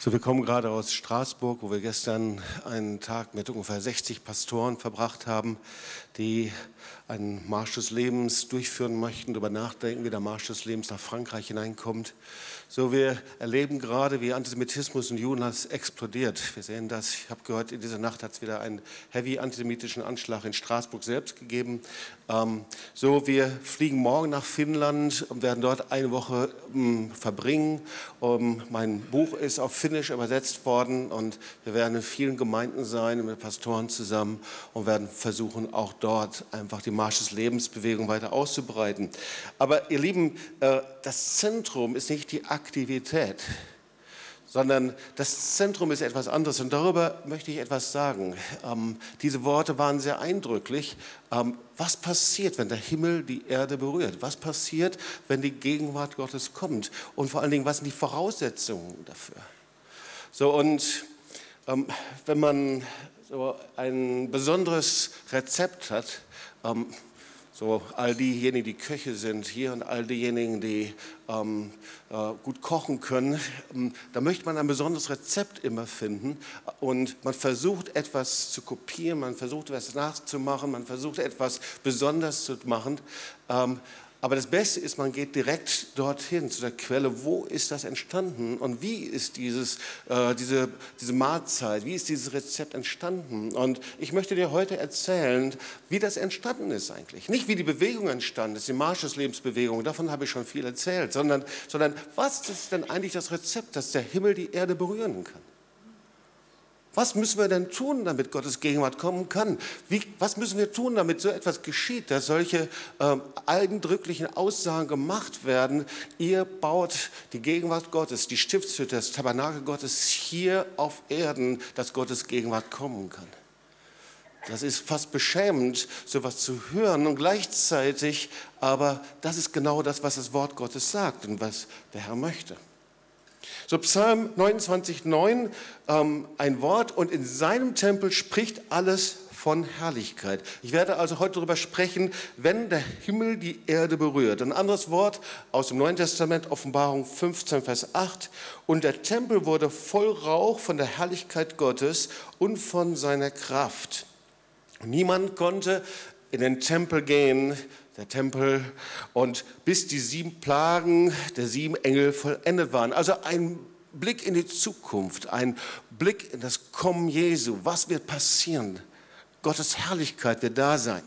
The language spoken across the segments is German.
So, wir kommen gerade aus Straßburg, wo wir gestern einen Tag mit ungefähr 60 Pastoren verbracht haben, die einen Marsch des Lebens durchführen möchten, darüber nachdenken, wie der Marsch des Lebens nach Frankreich hineinkommt. So, wir erleben gerade, wie Antisemitismus in Judenhass explodiert. Wir sehen das. Ich habe gehört, in dieser Nacht hat es wieder einen heavy antisemitischen Anschlag in Straßburg selbst gegeben. Ähm, so, wir fliegen morgen nach Finnland und werden dort eine Woche ähm, verbringen. Um, mein Buch ist auf Finnisch übersetzt worden und wir werden in vielen Gemeinden sein mit Pastoren zusammen und werden versuchen, auch dort einfach die Marsch des Lebensbewegung weiter auszubreiten. Aber ihr Lieben, äh, das Zentrum ist nicht die Aktivität, sondern das Zentrum ist etwas anderes. Und darüber möchte ich etwas sagen. Ähm, diese Worte waren sehr eindrücklich. Ähm, was passiert, wenn der Himmel die Erde berührt? Was passiert, wenn die Gegenwart Gottes kommt? Und vor allen Dingen, was sind die Voraussetzungen dafür? So, und ähm, wenn man so ein besonderes Rezept hat, ähm, so all diejenigen, die Köche sind hier und all diejenigen, die ähm, äh, gut kochen können, ähm, da möchte man ein besonderes Rezept immer finden und man versucht etwas zu kopieren, man versucht etwas nachzumachen, man versucht etwas besonders zu machen. Ähm, aber das Beste ist, man geht direkt dorthin zu der Quelle, wo ist das entstanden und wie ist dieses, äh, diese, diese Mahlzeit, wie ist dieses Rezept entstanden. Und ich möchte dir heute erzählen, wie das entstanden ist eigentlich. Nicht wie die Bewegung entstanden ist, die Marschuslebensbewegung, davon habe ich schon viel erzählt, sondern, sondern was ist denn eigentlich das Rezept, dass der Himmel die Erde berühren kann. Was müssen wir denn tun, damit Gottes Gegenwart kommen kann? Wie, was müssen wir tun, damit so etwas geschieht, dass solche ähm, eindrücklichen Aussagen gemacht werden? Ihr baut die Gegenwart Gottes, die Stiftshütte, das Tabernakel Gottes hier auf Erden, dass Gottes Gegenwart kommen kann. Das ist fast beschämend, sowas zu hören und gleichzeitig, aber das ist genau das, was das Wort Gottes sagt und was der Herr möchte. So Psalm 29,9, ähm, ein Wort, und in seinem Tempel spricht alles von Herrlichkeit. Ich werde also heute darüber sprechen, wenn der Himmel die Erde berührt. Ein anderes Wort aus dem Neuen Testament, Offenbarung 15, Vers 8. Und der Tempel wurde voll Rauch von der Herrlichkeit Gottes und von seiner Kraft. Niemand konnte in den Tempel gehen, der Tempel, und bis die sieben Plagen der sieben Engel vollendet waren. Also ein Blick in die Zukunft, ein Blick in das Kommen Jesu. Was wird passieren? Gottes Herrlichkeit wird da sein.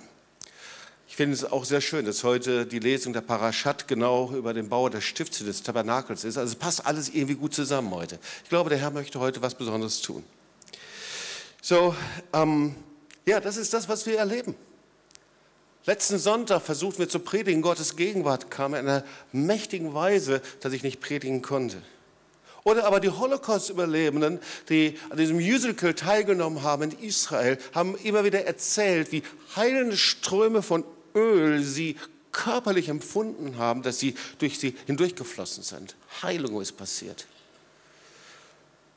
Ich finde es auch sehr schön, dass heute die Lesung der Parashat genau über den Bau der Stifte des Tabernakels ist. Also es passt alles irgendwie gut zusammen heute. Ich glaube, der Herr möchte heute was Besonderes tun. So, ähm, ja, das ist das, was wir erleben. Letzten Sonntag versuchten wir zu predigen, Gottes Gegenwart kam in einer mächtigen Weise, dass ich nicht predigen konnte. Oder aber die Holocaust-Überlebenden, die an diesem Musical teilgenommen haben in Israel, haben immer wieder erzählt, wie heilende Ströme von Öl sie körperlich empfunden haben, dass sie durch sie hindurchgeflossen sind. Heilung ist passiert.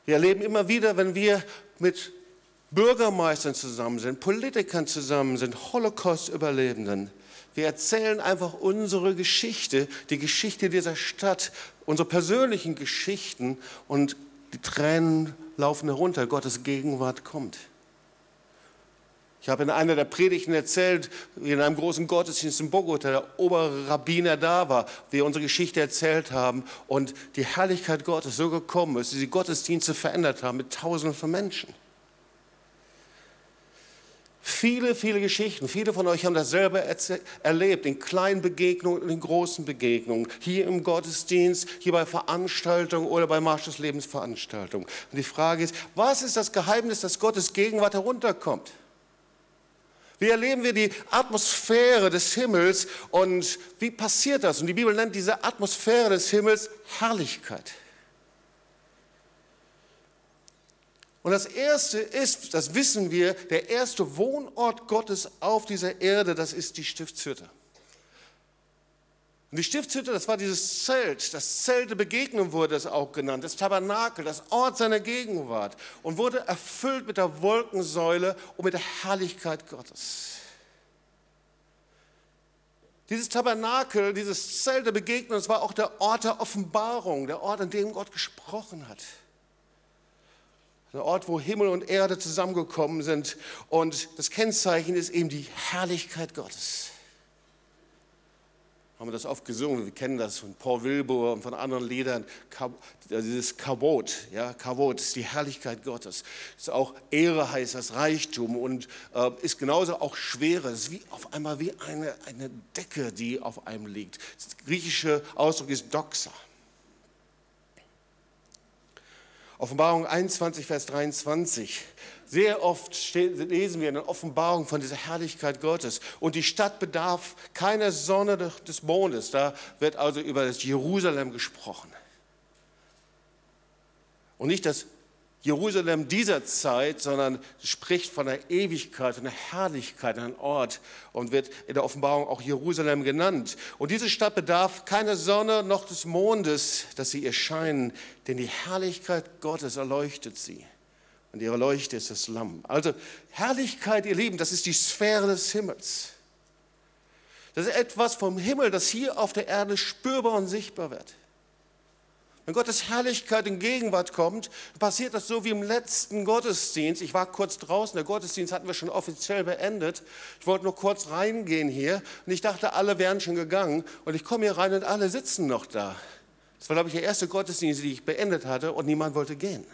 Wir erleben immer wieder, wenn wir mit Bürgermeistern zusammen sind, Politikern zusammen sind, Holocaust-Überlebenden. Wir erzählen einfach unsere Geschichte, die Geschichte dieser Stadt, unsere persönlichen Geschichten und die Tränen laufen herunter, Gottes Gegenwart kommt. Ich habe in einer der Predigten erzählt, wie in einem großen Gottesdienst in Bogota der Oberrabbiner da war, wir unsere Geschichte erzählt haben und die Herrlichkeit Gottes so gekommen ist, dass die Gottesdienste verändert haben mit Tausenden von Menschen. Viele, viele Geschichten. Viele von euch haben das selber erlebt, in kleinen Begegnungen und in großen Begegnungen. Hier im Gottesdienst, hier bei Veranstaltungen oder bei Marsch des Lebens Veranstaltungen. Und die Frage ist, was ist das Geheimnis, dass Gottes Gegenwart herunterkommt? Wie erleben wir die Atmosphäre des Himmels und wie passiert das? Und die Bibel nennt diese Atmosphäre des Himmels Herrlichkeit. Und das erste ist, das wissen wir, der erste Wohnort Gottes auf dieser Erde, das ist die Stiftshütte. Und die Stiftshütte, das war dieses Zelt, das Zelt der Begegnung wurde es auch genannt, das Tabernakel, das Ort seiner Gegenwart und wurde erfüllt mit der Wolkensäule und mit der Herrlichkeit Gottes. Dieses Tabernakel, dieses Zelt der Begegnung, das war auch der Ort der Offenbarung, der Ort, an dem Gott gesprochen hat. Ein Ort, wo Himmel und Erde zusammengekommen sind. Und das Kennzeichen ist eben die Herrlichkeit Gottes haben wir das oft gesungen, wir kennen das von Paul Wilbur und von anderen Liedern, dieses Kabot, ja, Kabot ist die Herrlichkeit Gottes, ist auch Ehre heißt das Reichtum und äh, ist genauso auch Schwere, es ist wie auf einmal wie eine, eine Decke, die auf einem liegt. Das griechische Ausdruck ist Doxa. Offenbarung 21, Vers 23. Sehr oft lesen wir in der Offenbarung von dieser Herrlichkeit Gottes. Und die Stadt bedarf keiner Sonne des Mondes. Da wird also über das Jerusalem gesprochen. Und nicht das Jerusalem dieser Zeit, sondern spricht von der Ewigkeit, von der Herrlichkeit, ein Ort und wird in der Offenbarung auch Jerusalem genannt. Und diese Stadt bedarf keiner Sonne noch des Mondes, dass sie erscheinen, denn die Herrlichkeit Gottes erleuchtet sie. Und ihre Leuchte ist das Lamm. Also Herrlichkeit, ihr Lieben, das ist die Sphäre des Himmels. Das ist etwas vom Himmel, das hier auf der Erde spürbar und sichtbar wird. Wenn Gottes Herrlichkeit in Gegenwart kommt, passiert das so wie im letzten Gottesdienst. Ich war kurz draußen, der Gottesdienst hatten wir schon offiziell beendet. Ich wollte nur kurz reingehen hier und ich dachte, alle wären schon gegangen und ich komme hier rein und alle sitzen noch da. Das war, glaube ich, der erste Gottesdienst, den ich beendet hatte und niemand wollte gehen.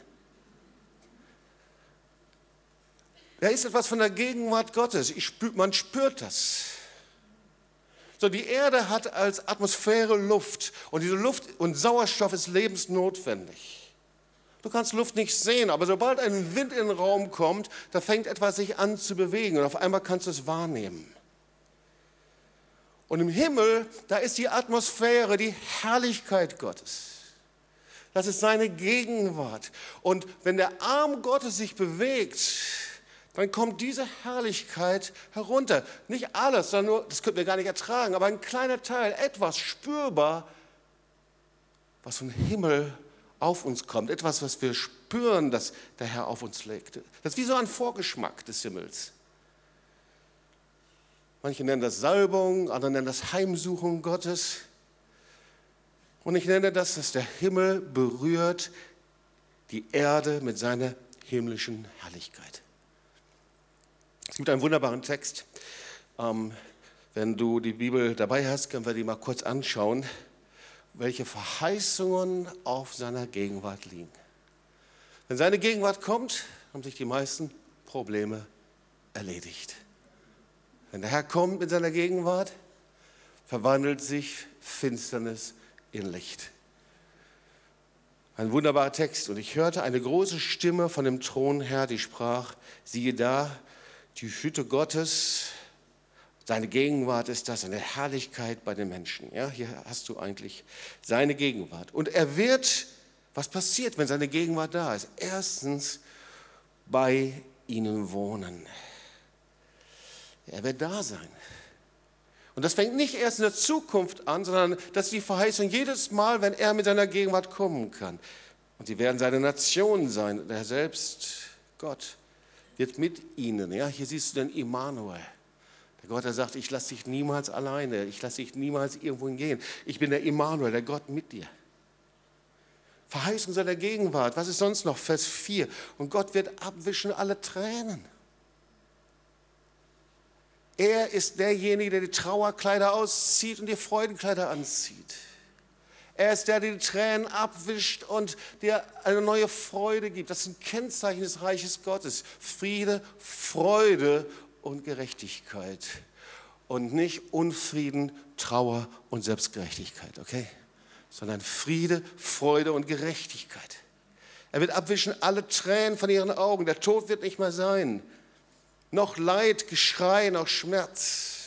Da ist etwas von der Gegenwart Gottes. Spür, man spürt das. So, die Erde hat als Atmosphäre Luft und diese Luft und Sauerstoff ist lebensnotwendig. Du kannst Luft nicht sehen, aber sobald ein Wind in den Raum kommt, da fängt etwas sich an zu bewegen und auf einmal kannst du es wahrnehmen. Und im Himmel, da ist die Atmosphäre, die Herrlichkeit Gottes. Das ist seine Gegenwart. Und wenn der Arm Gottes sich bewegt, dann kommt diese Herrlichkeit herunter. Nicht alles, sondern nur, das könnten wir gar nicht ertragen, aber ein kleiner Teil, etwas spürbar, was vom Himmel auf uns kommt, etwas, was wir spüren, dass der Herr auf uns legt. Das ist wie so ein Vorgeschmack des Himmels. Manche nennen das Salbung, andere nennen das Heimsuchung Gottes. Und ich nenne das, dass der Himmel berührt die Erde mit seiner himmlischen Herrlichkeit. Gibt einen wunderbaren Text. Ähm, wenn du die Bibel dabei hast, können wir die mal kurz anschauen, welche Verheißungen auf seiner Gegenwart liegen. Wenn seine Gegenwart kommt, haben sich die meisten Probleme erledigt. Wenn der Herr kommt mit seiner Gegenwart, verwandelt sich Finsternis in Licht. Ein wunderbarer Text. Und ich hörte eine große Stimme von dem Thron her, die sprach, siehe da, die Hütte Gottes, seine Gegenwart ist das, eine Herrlichkeit bei den Menschen. Ja, hier hast du eigentlich seine Gegenwart. Und er wird, was passiert, wenn seine Gegenwart da ist? Erstens bei ihnen wohnen. Er wird da sein. Und das fängt nicht erst in der Zukunft an, sondern das ist die Verheißung jedes Mal, wenn er mit seiner Gegenwart kommen kann. Und sie werden seine Nation sein, der selbst Gott wird mit ihnen. Ja, hier siehst du den Immanuel. Der Gott, der sagt, ich lasse dich niemals alleine, ich lasse dich niemals irgendwo hingehen. Ich bin der Immanuel, der Gott mit dir. Verheißung seiner Gegenwart. Was ist sonst noch? Vers 4. Und Gott wird abwischen alle Tränen. Er ist derjenige, der die Trauerkleider auszieht und die Freudenkleider anzieht. Er ist der, der die Tränen abwischt und dir eine neue Freude gibt. Das ist ein Kennzeichen des Reiches Gottes. Friede, Freude und Gerechtigkeit. Und nicht Unfrieden, Trauer und Selbstgerechtigkeit, okay? Sondern Friede, Freude und Gerechtigkeit. Er wird abwischen alle Tränen von ihren Augen. Der Tod wird nicht mehr sein. Noch Leid, Geschrei, noch Schmerz.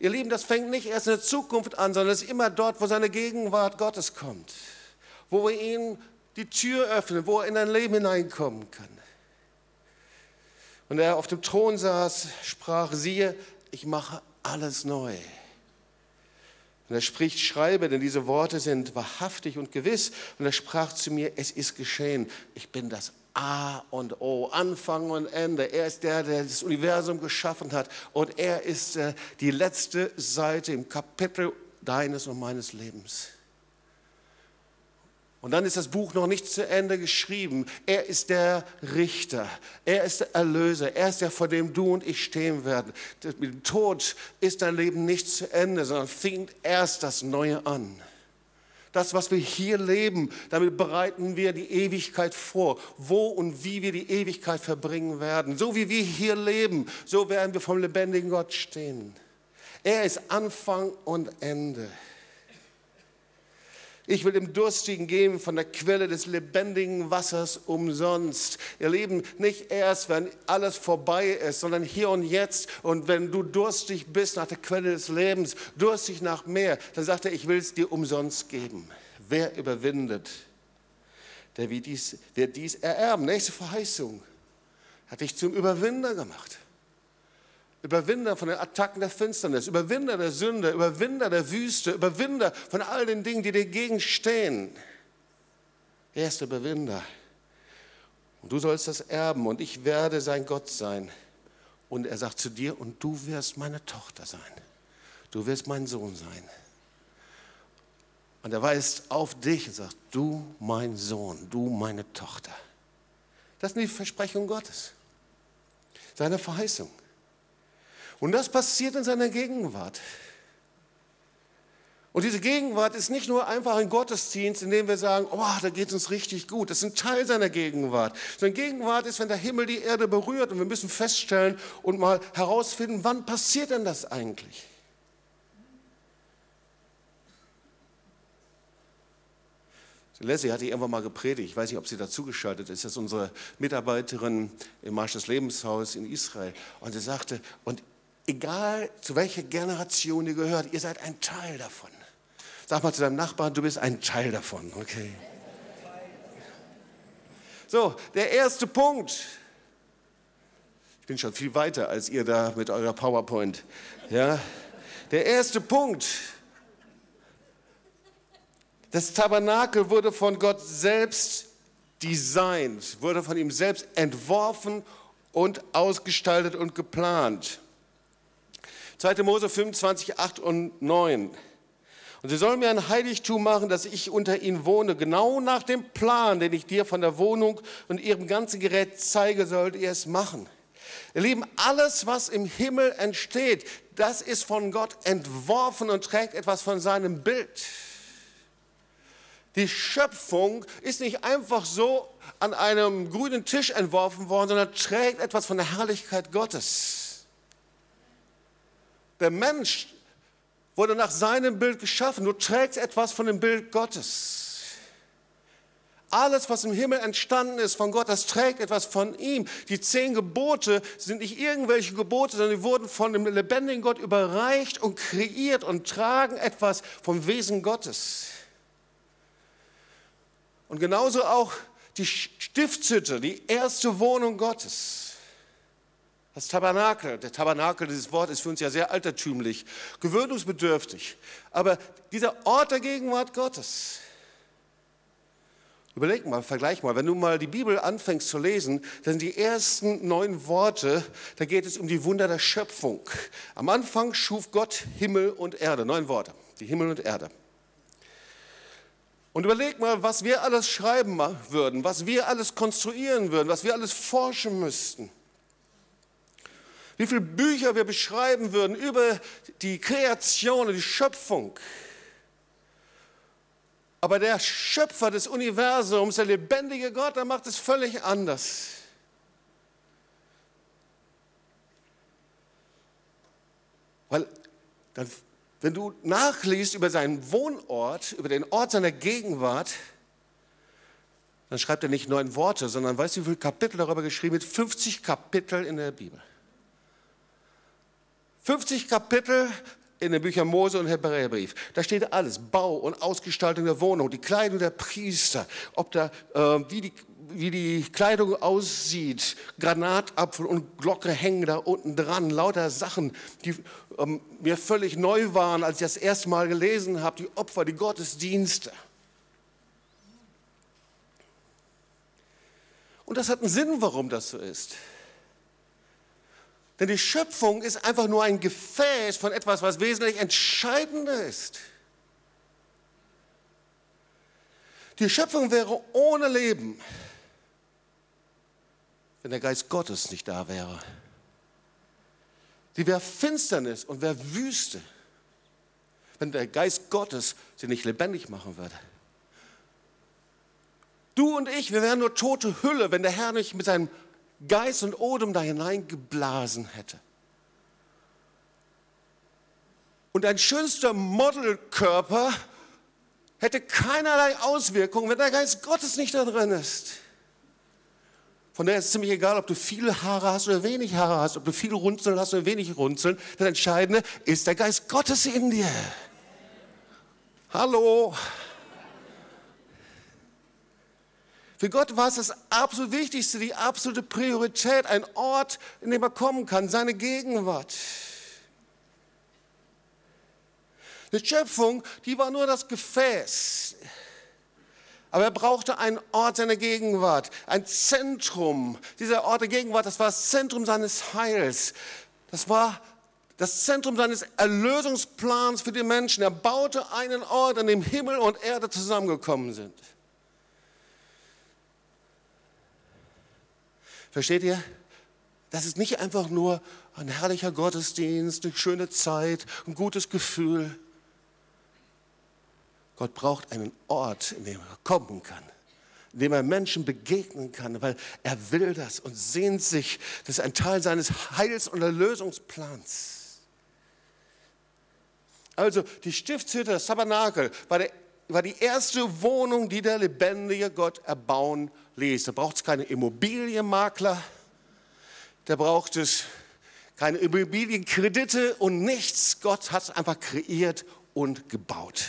Ihr Lieben, das fängt nicht erst in der Zukunft an, sondern es ist immer dort, wo seine Gegenwart Gottes kommt, wo wir ihm die Tür öffnen, wo er in dein Leben hineinkommen kann. Und er auf dem Thron saß, sprach, siehe, ich mache alles neu. Und er spricht, schreibe, denn diese Worte sind wahrhaftig und gewiss. Und er sprach zu mir, es ist geschehen. Ich bin das A und O, Anfang und Ende. Er ist der, der das Universum geschaffen hat und er ist äh, die letzte Seite im Kapitel deines und meines Lebens. Und dann ist das Buch noch nicht zu Ende geschrieben. Er ist der Richter, er ist der Erlöser, er ist der, vor dem du und ich stehen werden. Mit dem Tod ist dein Leben nicht zu Ende, sondern fängt erst das Neue an. Das, was wir hier leben, damit bereiten wir die Ewigkeit vor, wo und wie wir die Ewigkeit verbringen werden. So wie wir hier leben, so werden wir vom lebendigen Gott stehen. Er ist Anfang und Ende. Ich will dem Durstigen geben von der Quelle des lebendigen Wassers umsonst. Ihr Lieben, nicht erst, wenn alles vorbei ist, sondern hier und jetzt. Und wenn du durstig bist nach der Quelle des Lebens, durstig nach mehr, dann sagt er, ich will es dir umsonst geben. Wer überwindet, der wird dies, wird dies ererben. Nächste Verheißung hat dich zum Überwinder gemacht. Überwinder von den Attacken der Finsternis, Überwinder der Sünde, Überwinder der Wüste, Überwinder von all den Dingen, die dir gegenstehen. Er ist der Überwinder. Und du sollst das erben und ich werde sein Gott sein. Und er sagt zu dir, und du wirst meine Tochter sein. Du wirst mein Sohn sein. Und er weist auf dich und sagt, du mein Sohn, du meine Tochter. Das sind die Versprechungen Gottes. Seine Verheißung. Und das passiert in seiner Gegenwart. Und diese Gegenwart ist nicht nur einfach ein Gottesdienst, in dem wir sagen, oh, da geht es uns richtig gut. Das ist ein Teil seiner Gegenwart. Seine Gegenwart ist, wenn der Himmel die Erde berührt und wir müssen feststellen und mal herausfinden, wann passiert denn das eigentlich? Leslie hatte irgendwann mal gepredigt, ich weiß nicht, ob sie dazugeschaltet ist, das ist unsere Mitarbeiterin im Marsch des Lebenshaus in Israel. Und sie sagte, und egal zu welcher Generation ihr gehört, ihr seid ein Teil davon. Sag mal zu deinem Nachbarn, du bist ein Teil davon, okay? So, der erste Punkt. Ich bin schon viel weiter als ihr da mit eurer PowerPoint. Ja? Der erste Punkt. Das Tabernakel wurde von Gott selbst designt, wurde von ihm selbst entworfen und ausgestaltet und geplant. 2. Mose 25, 8 und 9. Und sie sollen mir ein Heiligtum machen, dass ich unter ihnen wohne, genau nach dem Plan, den ich dir von der Wohnung und ihrem ganzen Gerät zeige, sollt ihr es machen. Ihr Lieben, alles, was im Himmel entsteht, das ist von Gott entworfen und trägt etwas von seinem Bild. Die Schöpfung ist nicht einfach so an einem grünen Tisch entworfen worden, sondern trägt etwas von der Herrlichkeit Gottes. Der Mensch wurde nach seinem Bild geschaffen. Du trägst etwas von dem Bild Gottes. Alles, was im Himmel entstanden ist von Gott, das trägt etwas von ihm. Die zehn Gebote sind nicht irgendwelche Gebote, sondern die wurden von dem lebendigen Gott überreicht und kreiert und tragen etwas vom Wesen Gottes. Und genauso auch die Stiftshütte, die erste Wohnung Gottes. Das Tabernakel, der Tabernakel, dieses Wort ist für uns ja sehr altertümlich, gewöhnungsbedürftig. Aber dieser Ort der Gegenwart Gottes, Überleg mal, vergleich mal, wenn du mal die Bibel anfängst zu lesen, dann sind die ersten neun Worte, da geht es um die Wunder der Schöpfung. Am Anfang schuf Gott Himmel und Erde, neun Worte, die Himmel und Erde. Und überleg mal, was wir alles schreiben würden, was wir alles konstruieren würden, was wir alles forschen müssten wie viele Bücher wir beschreiben würden über die Kreation und die Schöpfung. Aber der Schöpfer des Universums, der lebendige Gott, der macht es völlig anders. Weil dann, wenn du nachliest über seinen Wohnort, über den Ort seiner Gegenwart, dann schreibt er nicht neun Worte, sondern weißt du, wie viele Kapitel darüber geschrieben wird? 50 Kapitel in der Bibel. 50 Kapitel in den Büchern Mose und Hebräerbrief. Da steht alles, Bau und Ausgestaltung der Wohnung, die Kleidung der Priester, ob da, äh, wie, die, wie die Kleidung aussieht, Granatapfel und Glocke hängen da unten dran, lauter Sachen, die ähm, mir völlig neu waren, als ich das erste Mal gelesen habe, die Opfer, die Gottesdienste. Und das hat einen Sinn, warum das so ist. Denn die Schöpfung ist einfach nur ein Gefäß von etwas, was wesentlich entscheidender ist. Die Schöpfung wäre ohne Leben, wenn der Geist Gottes nicht da wäre. Die wäre Finsternis und wäre Wüste, wenn der Geist Gottes sie nicht lebendig machen würde. Du und ich, wir wären nur tote Hülle, wenn der Herr nicht mit seinem Geist und Odem da hineingeblasen hätte. Und ein schönster Modelkörper hätte keinerlei Auswirkungen, wenn der Geist Gottes nicht da drin ist. Von daher ist es ziemlich egal, ob du viele Haare hast oder wenig Haare hast, ob du viel Runzeln hast oder wenig Runzeln. Das Entscheidende ist der Geist Gottes in dir. Hallo. Für Gott war es das absolut Wichtigste, die absolute Priorität, ein Ort, in dem er kommen kann, seine Gegenwart. Die Schöpfung, die war nur das Gefäß. Aber er brauchte einen Ort seiner Gegenwart, ein Zentrum. Dieser Ort der Gegenwart, das war das Zentrum seines Heils. Das war das Zentrum seines Erlösungsplans für die Menschen. Er baute einen Ort, an dem Himmel und Erde zusammengekommen sind. Versteht ihr? Das ist nicht einfach nur ein herrlicher Gottesdienst, eine schöne Zeit, ein gutes Gefühl. Gott braucht einen Ort, in dem er kommen kann, in dem er Menschen begegnen kann, weil er will das und sehnt sich. Das ist ein Teil seines Heils- und Erlösungsplans. Also die Stiftshütte, das Tabernakel, war, der, war die erste Wohnung, die der lebendige Gott erbauen ließ. Da braucht es keine Immobilienmakler, da braucht es keine Immobilienkredite und nichts. Gott hat es einfach kreiert und gebaut.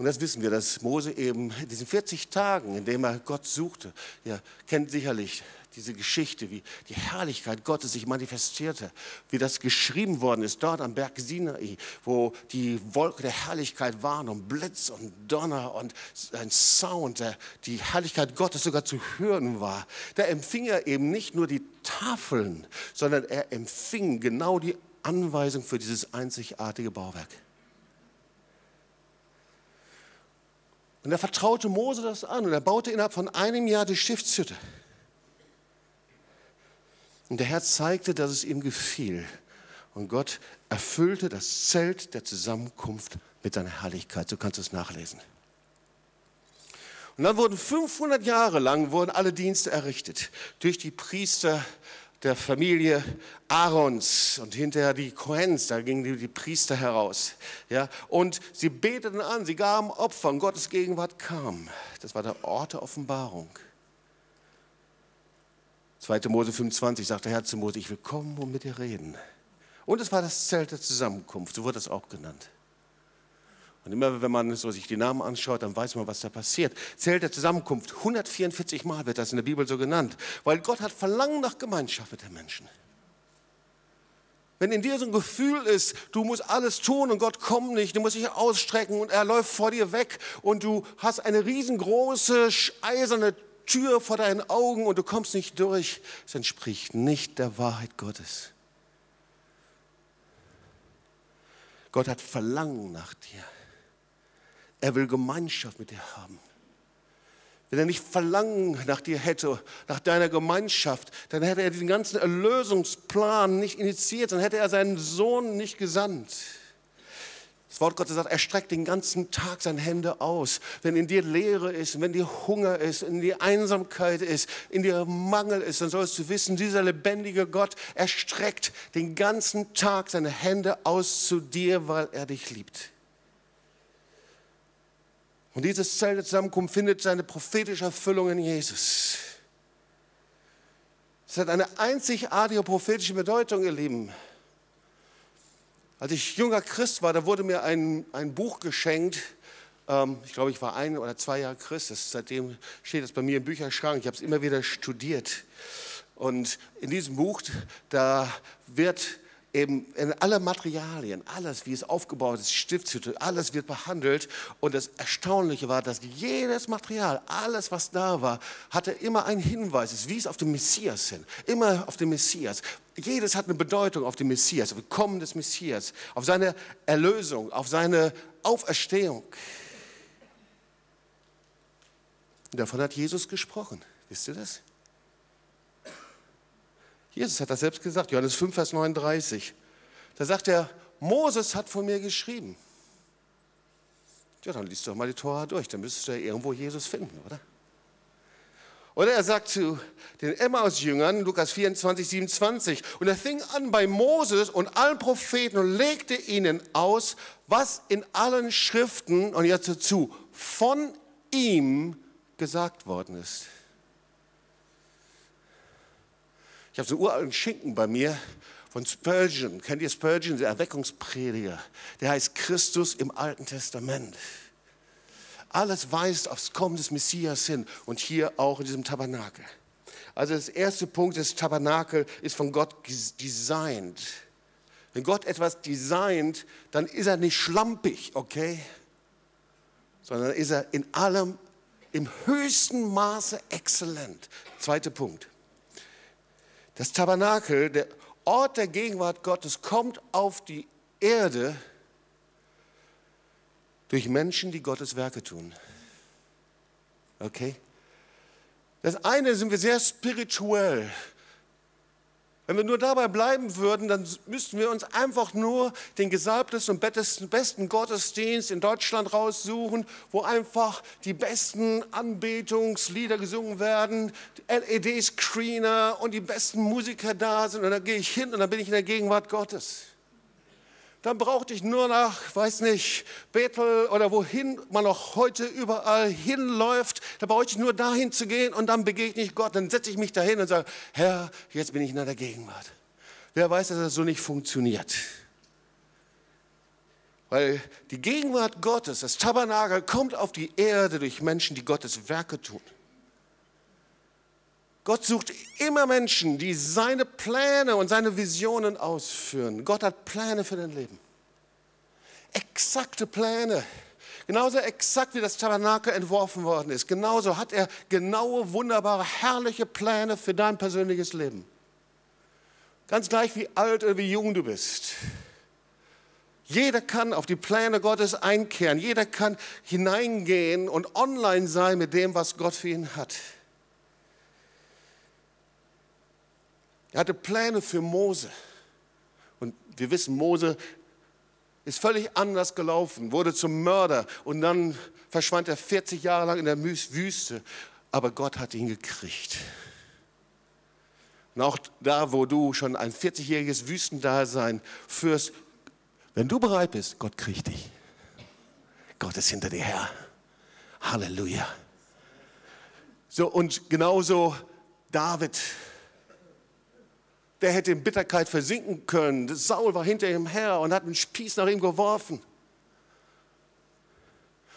Und das wissen wir, dass Mose eben in diesen 40 Tagen, in denen er Gott suchte, ihr kennt sicherlich diese Geschichte, wie die Herrlichkeit Gottes sich manifestierte, wie das geschrieben worden ist dort am Berg Sinai, wo die Wolke der Herrlichkeit waren und Blitz und Donner und ein Sound, der die Herrlichkeit Gottes sogar zu hören war. Da empfing er eben nicht nur die Tafeln, sondern er empfing genau die Anweisung für dieses einzigartige Bauwerk. Und er vertraute Mose das an und er baute innerhalb von einem Jahr die Stiftshütte. Und der Herr zeigte, dass es ihm gefiel. Und Gott erfüllte das Zelt der Zusammenkunft mit seiner Herrlichkeit. So kannst du es nachlesen. Und dann wurden 500 Jahre lang wurden alle Dienste errichtet durch die Priester der Familie Aarons und hinterher die Kohens, da gingen die, die, Priester heraus. Ja, und sie beteten an, sie gaben Opfer und Gottes Gegenwart kam. Das war der Ort der Offenbarung. 2. Mose 25 sagt der Herr zu Mose, ich will kommen und mit dir reden. Und es war das Zelt der Zusammenkunft, so wurde es auch genannt. Und immer wenn man so sich die Namen anschaut, dann weiß man, was da passiert. Zelt der Zusammenkunft, 144 Mal wird das in der Bibel so genannt, weil Gott hat Verlangen nach Gemeinschaft mit den Menschen. Wenn in dir so ein Gefühl ist, du musst alles tun und Gott kommt nicht, du musst dich ausstrecken und er läuft vor dir weg und du hast eine riesengroße eiserne Tür vor deinen Augen und du kommst nicht durch, es entspricht nicht der Wahrheit Gottes. Gott hat Verlangen nach dir. Er will Gemeinschaft mit dir haben. Wenn er nicht Verlangen nach dir hätte, nach deiner Gemeinschaft, dann hätte er diesen ganzen Erlösungsplan nicht initiiert, dann hätte er seinen Sohn nicht gesandt. Das Wort Gottes sagt, er streckt den ganzen Tag seine Hände aus. Wenn in dir Leere ist, wenn dir Hunger ist, in dir Einsamkeit ist, in dir Mangel ist, dann sollst du wissen, dieser lebendige Gott, er streckt den ganzen Tag seine Hände aus zu dir, weil er dich liebt. Und dieses Zelt der Zusammenkunft findet seine prophetische Erfüllung in Jesus. Es hat eine einzigartige prophetische Bedeutung, ihr Lieben. Als ich junger Christ war, da wurde mir ein, ein Buch geschenkt. Ähm, ich glaube, ich war ein oder zwei Jahre Christ. Das, seitdem steht es bei mir im Bücherschrank. Ich habe es immer wieder studiert. Und in diesem Buch, da wird eben in alle Materialien, alles, wie es aufgebaut ist, Stiftshütte, alles wird behandelt. Und das Erstaunliche war, dass jedes Material, alles, was da war, hatte immer einen Hinweis, es wies auf den Messias hin, immer auf den Messias. Jedes hat eine Bedeutung auf den Messias, auf das Kommen des Messias, auf seine Erlösung, auf seine Auferstehung. Davon hat Jesus gesprochen. Wisst ihr das? Jesus hat das selbst gesagt, Johannes 5, Vers 39. Da sagt er, Moses hat von mir geschrieben. Ja, dann liest doch mal die Tora durch, dann müsstest du ja irgendwo Jesus finden, oder? Oder er sagt zu den Emmaus-Jüngern, Lukas 24, 27, und er fing an bei Moses und allen Propheten und legte ihnen aus, was in allen Schriften, und jetzt dazu, von ihm gesagt worden ist. Ich habe so einen uralten Schinken bei mir von Spurgeon. Kennt ihr Spurgeon, der Erweckungsprediger? Der heißt Christus im Alten Testament. Alles weist aufs Kommen des Messias hin und hier auch in diesem Tabernakel. Also das erste Punkt des Tabernakel ist von Gott designt. Wenn Gott etwas designt, dann ist er nicht schlampig, okay? Sondern ist er in allem im höchsten Maße exzellent. Zweiter Punkt. Das Tabernakel, der Ort der Gegenwart Gottes, kommt auf die Erde durch Menschen, die Gottes Werke tun. Okay? Das eine sind wir sehr spirituell. Wenn wir nur dabei bleiben würden, dann müssten wir uns einfach nur den gesalbtesten und besten Gottesdienst in Deutschland raussuchen, wo einfach die besten Anbetungslieder gesungen werden, LED-Screener und die besten Musiker da sind. Und dann gehe ich hin und dann bin ich in der Gegenwart Gottes dann brauchte ich nur nach, weiß nicht, Bethel oder wohin man auch heute überall hinläuft, da brauchte ich nur dahin zu gehen und dann begegne ich Gott, dann setze ich mich dahin und sage, Herr, jetzt bin ich in deiner Gegenwart. Wer weiß, dass das so nicht funktioniert? Weil die Gegenwart Gottes, das Tabernakel, kommt auf die Erde durch Menschen, die Gottes Werke tun. Gott sucht immer Menschen, die seine Pläne und seine Visionen ausführen. Gott hat Pläne für dein Leben. Exakte Pläne. Genauso exakt wie das Tabernakel entworfen worden ist. Genauso hat er genaue, wunderbare, herrliche Pläne für dein persönliches Leben. Ganz gleich wie alt oder wie jung du bist. Jeder kann auf die Pläne Gottes einkehren. Jeder kann hineingehen und online sein mit dem, was Gott für ihn hat. Er hatte Pläne für Mose. Und wir wissen, Mose ist völlig anders gelaufen, wurde zum Mörder und dann verschwand er 40 Jahre lang in der Wüste. Aber Gott hat ihn gekriegt. Und auch da, wo du schon ein 40-jähriges Wüstendasein führst, wenn du bereit bist, Gott kriegt dich. Gott ist hinter dir her. Halleluja. So, und genauso David der hätte in Bitterkeit versinken können. Saul war hinter ihm her und hat einen Spieß nach ihm geworfen.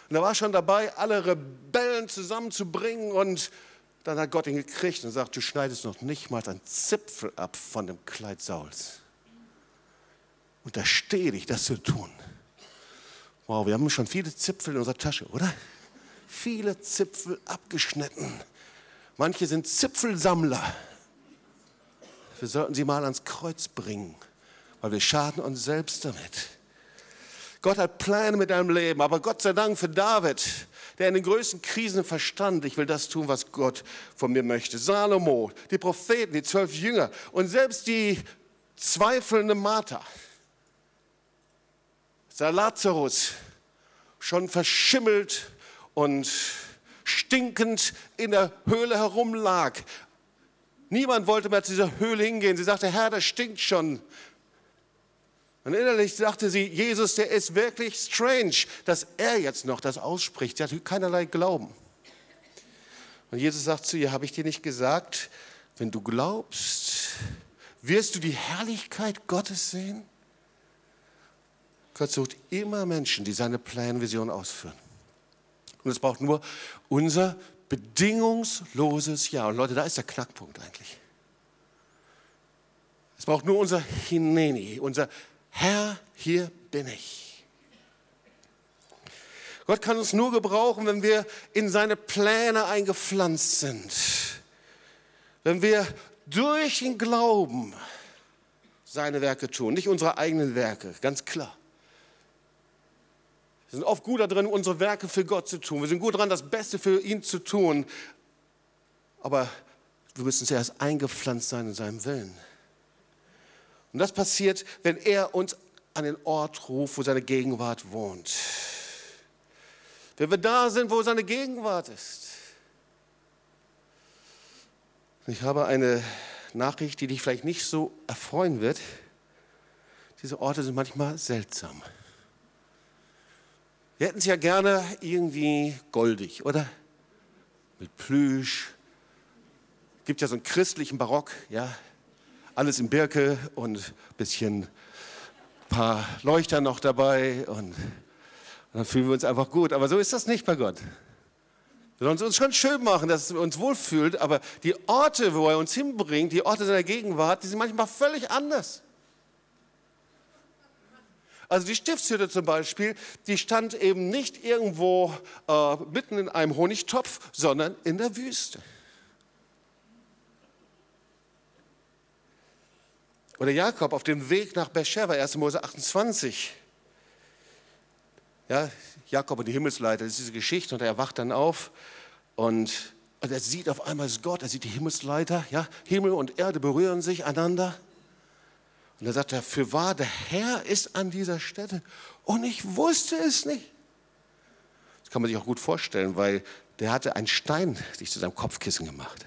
Und er war schon dabei, alle Rebellen zusammenzubringen und dann hat Gott ihn gekriegt und sagt, du schneidest noch nicht mal einen Zipfel ab von dem Kleid Sauls. Unterstehe dich, das zu tun. Wow, wir haben schon viele Zipfel in unserer Tasche, oder? Viele Zipfel abgeschnitten. Manche sind Zipfelsammler. Wir sollten sie mal ans Kreuz bringen, weil wir schaden uns selbst damit. Gott hat Pläne mit deinem Leben, aber Gott sei Dank für David, der in den größten Krisen verstand, ich will das tun, was Gott von mir möchte. Salomo, die Propheten, die zwölf Jünger und selbst die zweifelnde Martha. Lazarus, schon verschimmelt und stinkend in der Höhle herumlag, Niemand wollte mehr zu dieser Höhle hingehen. Sie sagte, Herr, das stinkt schon. Und innerlich sagte sie, Jesus, der ist wirklich strange, dass er jetzt noch das ausspricht. Sie hatte keinerlei Glauben. Und Jesus sagt zu ihr, habe ich dir nicht gesagt, wenn du glaubst, wirst du die Herrlichkeit Gottes sehen? Gott sucht immer Menschen, die seine Pläne, Vision ausführen. Und es braucht nur unser bedingungsloses Ja. Und Leute, da ist der Knackpunkt eigentlich. Es braucht nur unser Hineni, unser Herr, hier bin ich. Gott kann uns nur gebrauchen, wenn wir in seine Pläne eingepflanzt sind. Wenn wir durch den Glauben seine Werke tun, nicht unsere eigenen Werke, ganz klar. Wir sind oft gut darin, unsere Werke für Gott zu tun. Wir sind gut daran, das Beste für ihn zu tun. Aber wir müssen zuerst eingepflanzt sein in seinem Willen. Und das passiert, wenn er uns an den Ort ruft, wo seine Gegenwart wohnt. Wenn wir da sind, wo seine Gegenwart ist. Ich habe eine Nachricht, die dich vielleicht nicht so erfreuen wird. Diese Orte sind manchmal seltsam. Wir hätten es ja gerne irgendwie goldig, oder? Mit Plüsch. Gibt ja so einen christlichen Barock, ja. Alles in Birke und ein bisschen paar Leuchter noch dabei und, und dann fühlen wir uns einfach gut. Aber so ist das nicht bei Gott. Wir sollen es uns schon schön machen, dass es uns wohlfühlt, aber die Orte, wo er uns hinbringt, die Orte seiner Gegenwart, die sind manchmal völlig anders. Also die Stiftshütte zum Beispiel, die stand eben nicht irgendwo äh, mitten in einem Honigtopf, sondern in der Wüste. Oder Jakob auf dem Weg nach Beersheba, 1. Mose 28. Ja, Jakob und die Himmelsleiter, das ist diese Geschichte und er wacht dann auf und, und er sieht auf einmal Gott, er sieht die Himmelsleiter, ja, Himmel und Erde berühren sich einander. Und er sagt er, für wahr, der Herr ist an dieser Stätte und ich wusste es nicht. Das kann man sich auch gut vorstellen, weil der hatte einen Stein sich zu seinem Kopfkissen gemacht.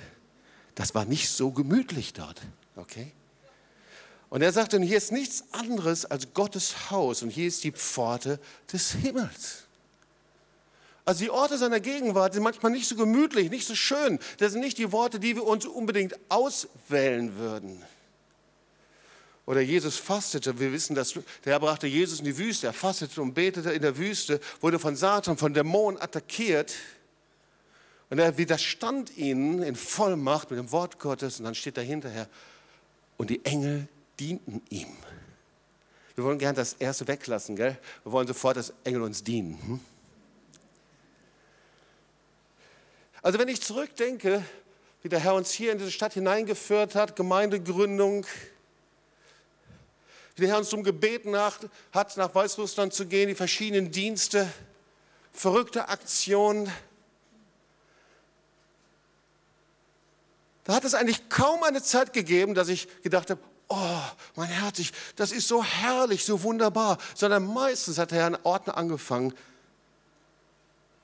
Das war nicht so gemütlich dort, okay? Und er sagt dann, hier ist nichts anderes als Gottes Haus und hier ist die Pforte des Himmels. Also die Orte seiner Gegenwart sind manchmal nicht so gemütlich, nicht so schön. Das sind nicht die Worte, die wir uns unbedingt auswählen würden. Oder Jesus fastete. Wir wissen, dass der Herr brachte Jesus in die Wüste. Er fastete und betete in der Wüste, wurde von Satan, von Dämonen attackiert. Und er widerstand ihnen in Vollmacht mit dem Wort Gottes. Und dann steht dahinterher, und die Engel dienten ihm. Wir wollen gern das erste weglassen, gell? Wir wollen sofort, dass Engel uns dienen. Hm? Also wenn ich zurückdenke, wie der Herr uns hier in diese Stadt hineingeführt hat, Gemeindegründung, der Herr uns darum gebeten hat, nach Weißrussland zu gehen, die verschiedenen Dienste, verrückte Aktionen. Da hat es eigentlich kaum eine Zeit gegeben, dass ich gedacht habe, oh, mein Herz, ich, das ist so herrlich, so wunderbar, sondern meistens hat der Herr an Orten angefangen,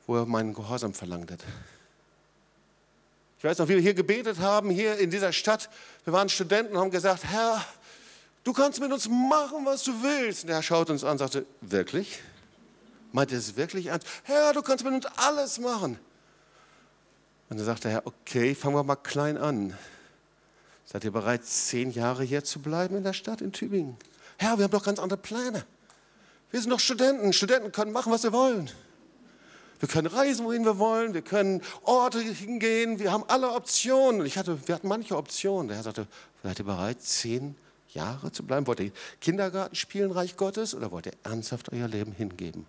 wo er meinen Gehorsam verlangt hat. Ich weiß noch, wie wir hier gebetet haben, hier in dieser Stadt. Wir waren Studenten und haben gesagt, Herr, du kannst mit uns machen, was du willst. Und der Herr schaut uns an und sagte, wirklich? Meint ihr es wirklich ernst? Herr, du kannst mit uns alles machen. Und dann sagte der Herr, okay, fangen wir mal klein an. Seid ihr bereit, zehn Jahre hier zu bleiben in der Stadt in Tübingen? Herr, wir haben doch ganz andere Pläne. Wir sind doch Studenten. Studenten können machen, was sie wollen. Wir können reisen, wohin wir wollen. Wir können Orte hingehen. Wir haben alle Optionen. Ich hatte, wir hatten manche Optionen. Der Herr sagte, seid ihr bereit, zehn Jahre zu bleiben? Wollt ihr Kindergarten spielen, Reich Gottes? Oder wollt ihr ernsthaft euer Leben hingeben?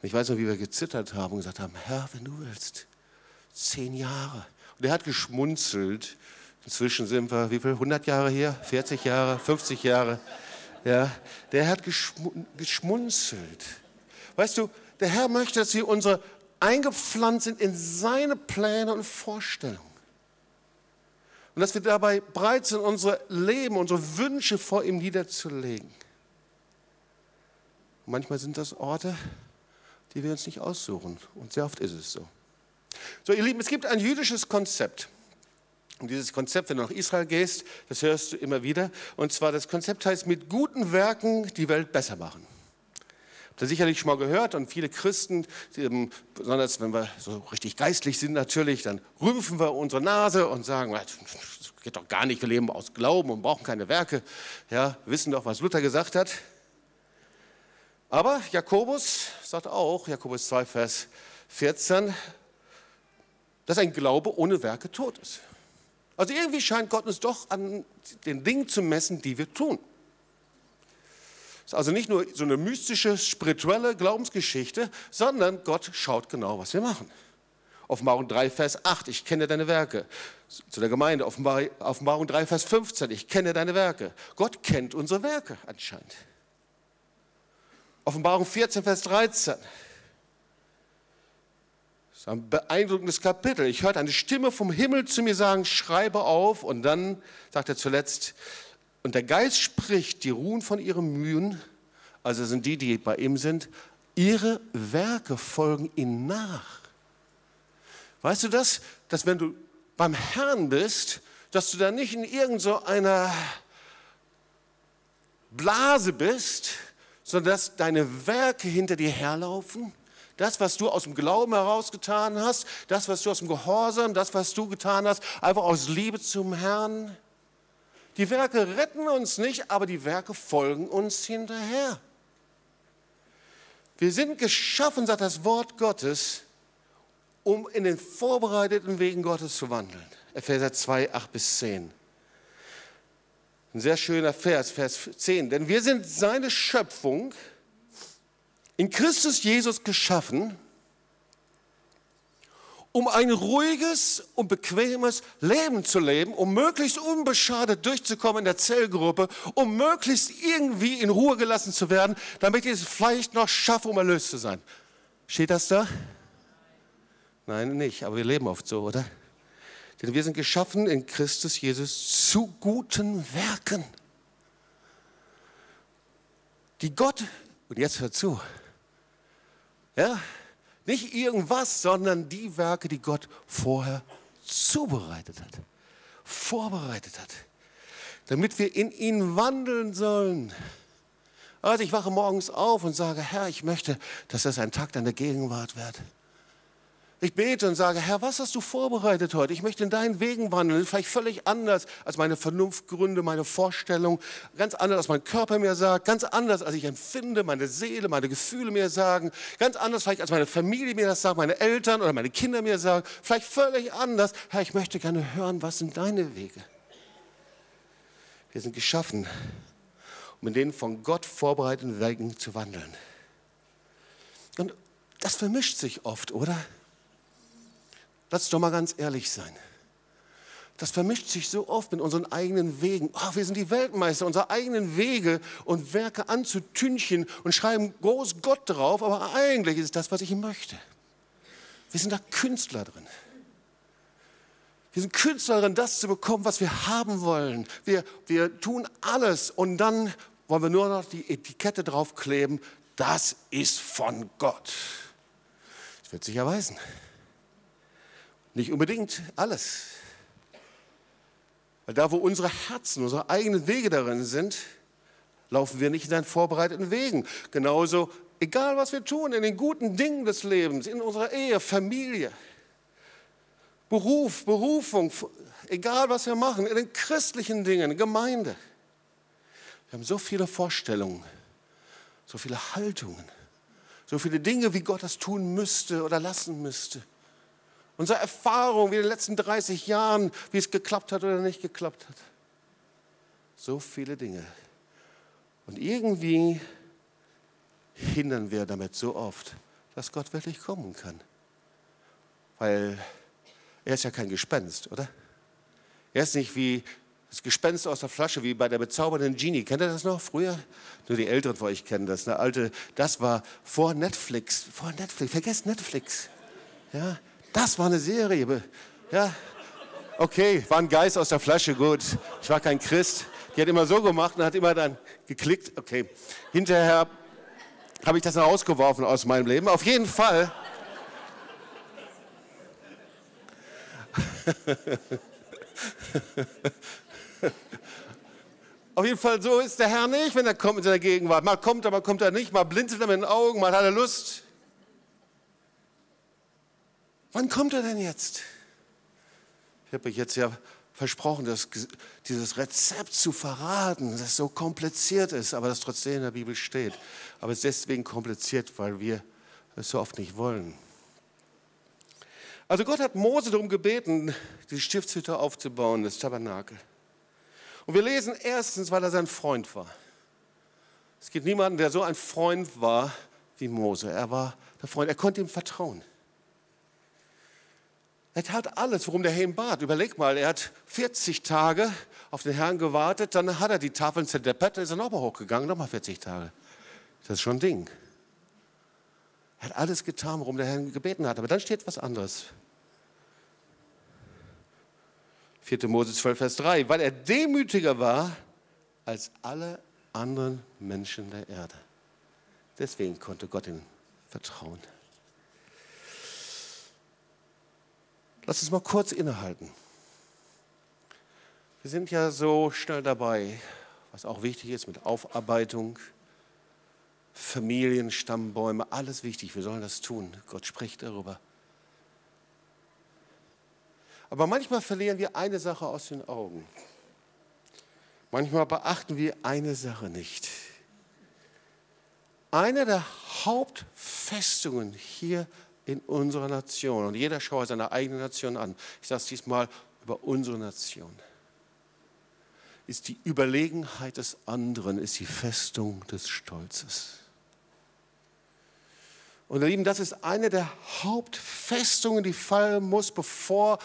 Und ich weiß noch, wie wir gezittert haben und gesagt haben, Herr, wenn du willst, zehn Jahre. Und er hat geschmunzelt Inzwischen sind wir, wie viel, 100 Jahre hier, 40 Jahre, 50 Jahre. Ja, der hat geschmunzelt. Weißt du, der Herr möchte, dass wir unsere eingepflanzt sind in seine Pläne und Vorstellungen. Und dass wir dabei bereit sind, unsere Leben, unsere Wünsche vor ihm niederzulegen. Manchmal sind das Orte, die wir uns nicht aussuchen. Und sehr oft ist es so. So, ihr Lieben, es gibt ein jüdisches Konzept. Und dieses Konzept, wenn du nach Israel gehst, das hörst du immer wieder. Und zwar das Konzept heißt, mit guten Werken die Welt besser machen. Habt ihr sicherlich schon mal gehört und viele Christen, besonders wenn wir so richtig geistlich sind natürlich, dann rümpfen wir unsere Nase und sagen, das geht doch gar nicht, wir leben aus Glauben und brauchen keine Werke. Ja, wissen doch, was Luther gesagt hat. Aber Jakobus sagt auch, Jakobus 2, Vers 14, dass ein Glaube ohne Werke tot ist. Also irgendwie scheint Gott uns doch an den Dingen zu messen, die wir tun. Ist also nicht nur so eine mystische, spirituelle Glaubensgeschichte, sondern Gott schaut genau, was wir machen. Offenbarung 3, Vers 8, ich kenne deine Werke. Zu der Gemeinde, Offenbarung 3, Vers 15, ich kenne deine Werke. Gott kennt unsere Werke anscheinend. Offenbarung 14, Vers 13. Das ist ein beeindruckendes Kapitel. Ich hörte eine Stimme vom Himmel zu mir sagen, schreibe auf. Und dann sagt er zuletzt, und der Geist spricht, die ruhen von ihren Mühen, also sind die, die bei ihm sind, ihre Werke folgen ihnen nach. Weißt du das, dass wenn du beim Herrn bist, dass du da nicht in irgendeiner Blase bist, sondern dass deine Werke hinter dir herlaufen? Das, was du aus dem Glauben herausgetan hast, das, was du aus dem Gehorsam, das, was du getan hast, einfach aus Liebe zum Herrn. Die Werke retten uns nicht, aber die Werke folgen uns hinterher. Wir sind geschaffen, sagt das Wort Gottes, um in den vorbereiteten Wegen Gottes zu wandeln. Epheser 2, 8 bis 10. Ein sehr schöner Vers, Vers 10. Denn wir sind seine Schöpfung, in Christus Jesus geschaffen, um ein ruhiges und bequemes Leben zu leben, um möglichst unbeschadet durchzukommen in der Zellgruppe, um möglichst irgendwie in Ruhe gelassen zu werden, damit ich es vielleicht noch schaffe, um erlöst zu sein. Steht das da? Nein, nicht, aber wir leben oft so, oder? Denn wir sind geschaffen in Christus Jesus zu guten Werken, die Gott, und jetzt hört zu, ja, nicht irgendwas, sondern die Werke, die Gott vorher zubereitet hat, vorbereitet hat, damit wir in ihn wandeln sollen. Also ich wache morgens auf und sage, Herr, ich möchte, dass das ein Tag deiner Gegenwart wird. Ich bete und sage, Herr, was hast du vorbereitet heute? Ich möchte in deinen Wegen wandeln, vielleicht völlig anders als meine Vernunftgründe, meine Vorstellung, ganz anders als mein Körper mir sagt, ganz anders als ich empfinde, meine Seele, meine Gefühle mir sagen, ganz anders vielleicht als meine Familie mir das sagt, meine Eltern oder meine Kinder mir sagen, vielleicht völlig anders. Herr, ich möchte gerne hören, was sind deine Wege? Wir sind geschaffen, um in den von Gott vorbereiteten Wegen zu wandeln. Und das vermischt sich oft, oder? Lass uns doch mal ganz ehrlich sein. Das vermischt sich so oft mit unseren eigenen Wegen. Oh, wir sind die Weltmeister, unsere eigenen Wege und Werke anzutünchen und schreiben groß Gott drauf, aber eigentlich ist es das, was ich möchte. Wir sind da Künstler drin. Wir sind Künstler drin, das zu bekommen, was wir haben wollen. Wir, wir tun alles und dann wollen wir nur noch die Etikette draufkleben, das ist von Gott. Das wird sich erweisen. Nicht unbedingt alles. Weil da, wo unsere Herzen, unsere eigenen Wege darin sind, laufen wir nicht in deinen vorbereiteten Wegen. Genauso, egal was wir tun, in den guten Dingen des Lebens, in unserer Ehe, Familie, Beruf, Berufung, egal was wir machen, in den christlichen Dingen, Gemeinde. Wir haben so viele Vorstellungen, so viele Haltungen, so viele Dinge, wie Gott das tun müsste oder lassen müsste unsere Erfahrung wie in den letzten 30 Jahren, wie es geklappt hat oder nicht geklappt hat. So viele Dinge. Und irgendwie hindern wir damit so oft, dass Gott wirklich kommen kann. Weil er ist ja kein Gespenst, oder? Er ist nicht wie das Gespenst aus der Flasche, wie bei der bezaubernden Genie. Kennt ihr das noch früher? Nur die Älteren von euch kennen das. Eine alte, das war vor Netflix. Vor Netflix. Vergesst Netflix. Ja, das war eine Serie. Ja, okay, war ein Geist aus der Flasche, gut. Ich war kein Christ. Die hat immer so gemacht und hat immer dann geklickt. Okay, hinterher habe ich das rausgeworfen aus meinem Leben. Auf jeden Fall. Auf jeden Fall, so ist der Herr nicht, wenn er kommt in seiner Gegenwart. Mal kommt er, mal kommt er nicht, mal blinzelt er mit den Augen, mal hat er Lust. Wann kommt er denn jetzt? Ich habe euch jetzt ja versprochen, das, dieses Rezept zu verraten, das so kompliziert ist, aber das trotzdem in der Bibel steht. Aber es ist deswegen kompliziert, weil wir es so oft nicht wollen. Also Gott hat Mose darum gebeten, die Stiftshütte aufzubauen, das Tabernakel. Und wir lesen erstens, weil er sein Freund war. Es gibt niemanden, der so ein Freund war wie Mose. Er war der Freund, er konnte ihm vertrauen. Er tat alles, worum der Herr ihn bat. Überleg mal, er hat 40 Tage auf den Herrn gewartet, dann hat er die Tafeln zerdeppert, dann ist er nochmal hochgegangen, nochmal 40 Tage. Das ist schon ein Ding. Er hat alles getan, worum der Herr gebeten hat. Aber dann steht was anderes. 4. Mose 12, Vers 3. Weil er demütiger war als alle anderen Menschen der Erde. Deswegen konnte Gott ihm vertrauen. Lass uns mal kurz innehalten. Wir sind ja so schnell dabei, was auch wichtig ist mit Aufarbeitung, Familien, Stammbäume, alles wichtig. Wir sollen das tun. Gott spricht darüber. Aber manchmal verlieren wir eine Sache aus den Augen. Manchmal beachten wir eine Sache nicht. Eine der Hauptfestungen hier in unserer Nation, und jeder schaue seine eigene Nation an, ich sage es diesmal über unsere Nation, ist die Überlegenheit des anderen, ist die Festung des Stolzes. Und ihr Lieben, das ist eine der Hauptfestungen, die fallen muss, bevor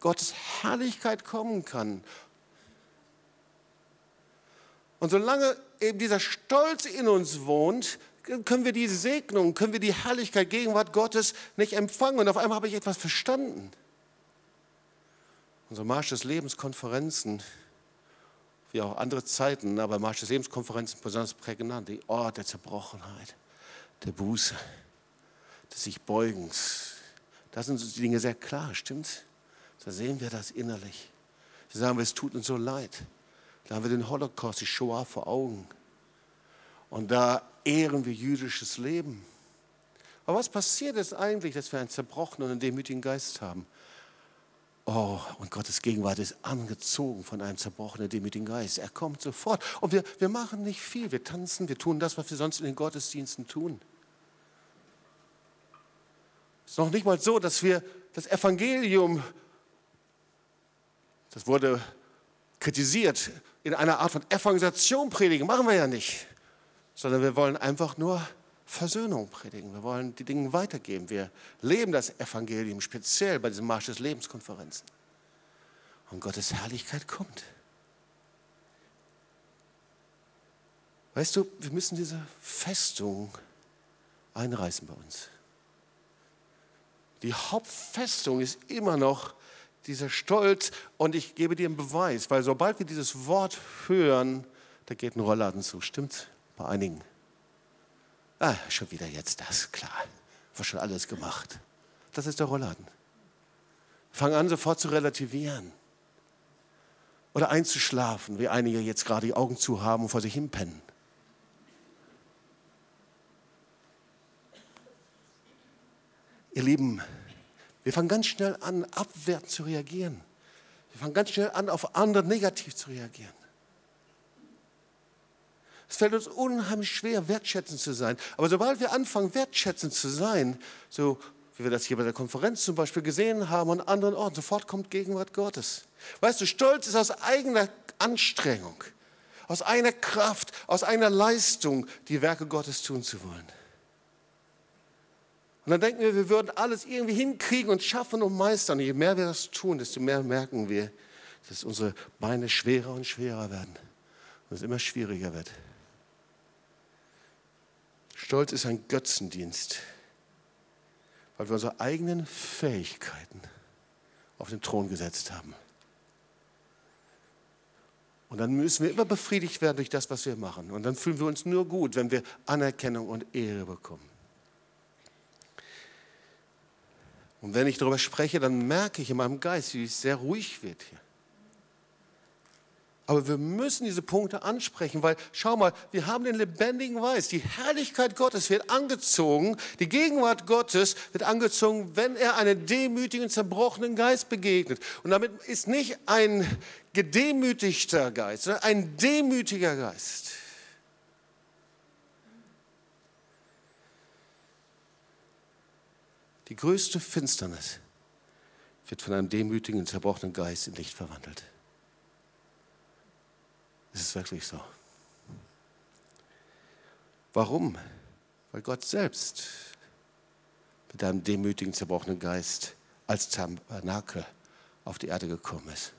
Gottes Herrlichkeit kommen kann. Und solange eben dieser Stolz in uns wohnt, können wir die Segnung, können wir die Herrlichkeit, Gegenwart Gottes nicht empfangen. Und auf einmal habe ich etwas verstanden. Unsere Marsch des Lebens Konferenzen, wie auch andere Zeiten, aber Marsch des Lebens Konferenzen besonders prägnant, die Ort der Zerbrochenheit, der Buße, des sich Beugens. Da sind die Dinge sehr klar, stimmt's? Da sehen wir das innerlich. Da sagen wir, es tut uns so leid. Da haben wir den Holocaust, die Shoah vor Augen. Und da ehren wir jüdisches Leben. Aber was passiert ist eigentlich, dass wir einen zerbrochenen und demütigen Geist haben? Oh, und Gottes Gegenwart ist angezogen von einem zerbrochenen, demütigen Geist. Er kommt sofort. Und wir, wir machen nicht viel. Wir tanzen, wir tun das, was wir sonst in den Gottesdiensten tun. Es ist noch nicht mal so, dass wir das Evangelium, das wurde kritisiert, in einer Art von Evangelisation predigen. Machen wir ja nicht. Sondern wir wollen einfach nur Versöhnung predigen. Wir wollen die Dinge weitergeben. Wir leben das Evangelium speziell bei diesen Marsch des Lebenskonferenzen. Und Gottes Herrlichkeit kommt. Weißt du, wir müssen diese Festung einreißen bei uns. Die Hauptfestung ist immer noch dieser Stolz. Und ich gebe dir einen Beweis, weil sobald wir dieses Wort hören, da geht ein Rollladen zu. Stimmt's? Bei einigen. Ah, schon wieder jetzt das, klar. War schon alles gemacht. Das ist der Rollladen. Fang an, sofort zu relativieren. Oder einzuschlafen, wie einige jetzt gerade die Augen zu haben und vor sich hinpennen. Ihr Lieben, wir fangen ganz schnell an, abwertend zu reagieren. Wir fangen ganz schnell an, auf andere negativ zu reagieren. Es fällt uns unheimlich schwer, wertschätzend zu sein. Aber sobald wir anfangen, wertschätzend zu sein, so wie wir das hier bei der Konferenz zum Beispiel gesehen haben und an anderen Orten, sofort kommt Gegenwart Gottes. Weißt du, Stolz ist aus eigener Anstrengung, aus eigener Kraft, aus eigener Leistung, die Werke Gottes tun zu wollen. Und dann denken wir, wir würden alles irgendwie hinkriegen und schaffen und meistern. je mehr wir das tun, desto mehr merken wir, dass unsere Beine schwerer und schwerer werden und es immer schwieriger wird. Stolz ist ein Götzendienst, weil wir unsere eigenen Fähigkeiten auf den Thron gesetzt haben. Und dann müssen wir immer befriedigt werden durch das, was wir machen. Und dann fühlen wir uns nur gut, wenn wir Anerkennung und Ehre bekommen. Und wenn ich darüber spreche, dann merke ich in meinem Geist, wie es sehr ruhig wird hier. Aber wir müssen diese Punkte ansprechen, weil schau mal, wir haben den lebendigen Geist. Die Herrlichkeit Gottes wird angezogen, die Gegenwart Gottes wird angezogen, wenn er einen demütigen, zerbrochenen Geist begegnet. Und damit ist nicht ein gedemütigter Geist, sondern ein demütiger Geist. Die größte Finsternis wird von einem demütigen, zerbrochenen Geist in Licht verwandelt. Es ist wirklich so. Warum? Weil Gott selbst mit einem demütigen, zerbrochenen Geist als Tabernakel auf die Erde gekommen ist.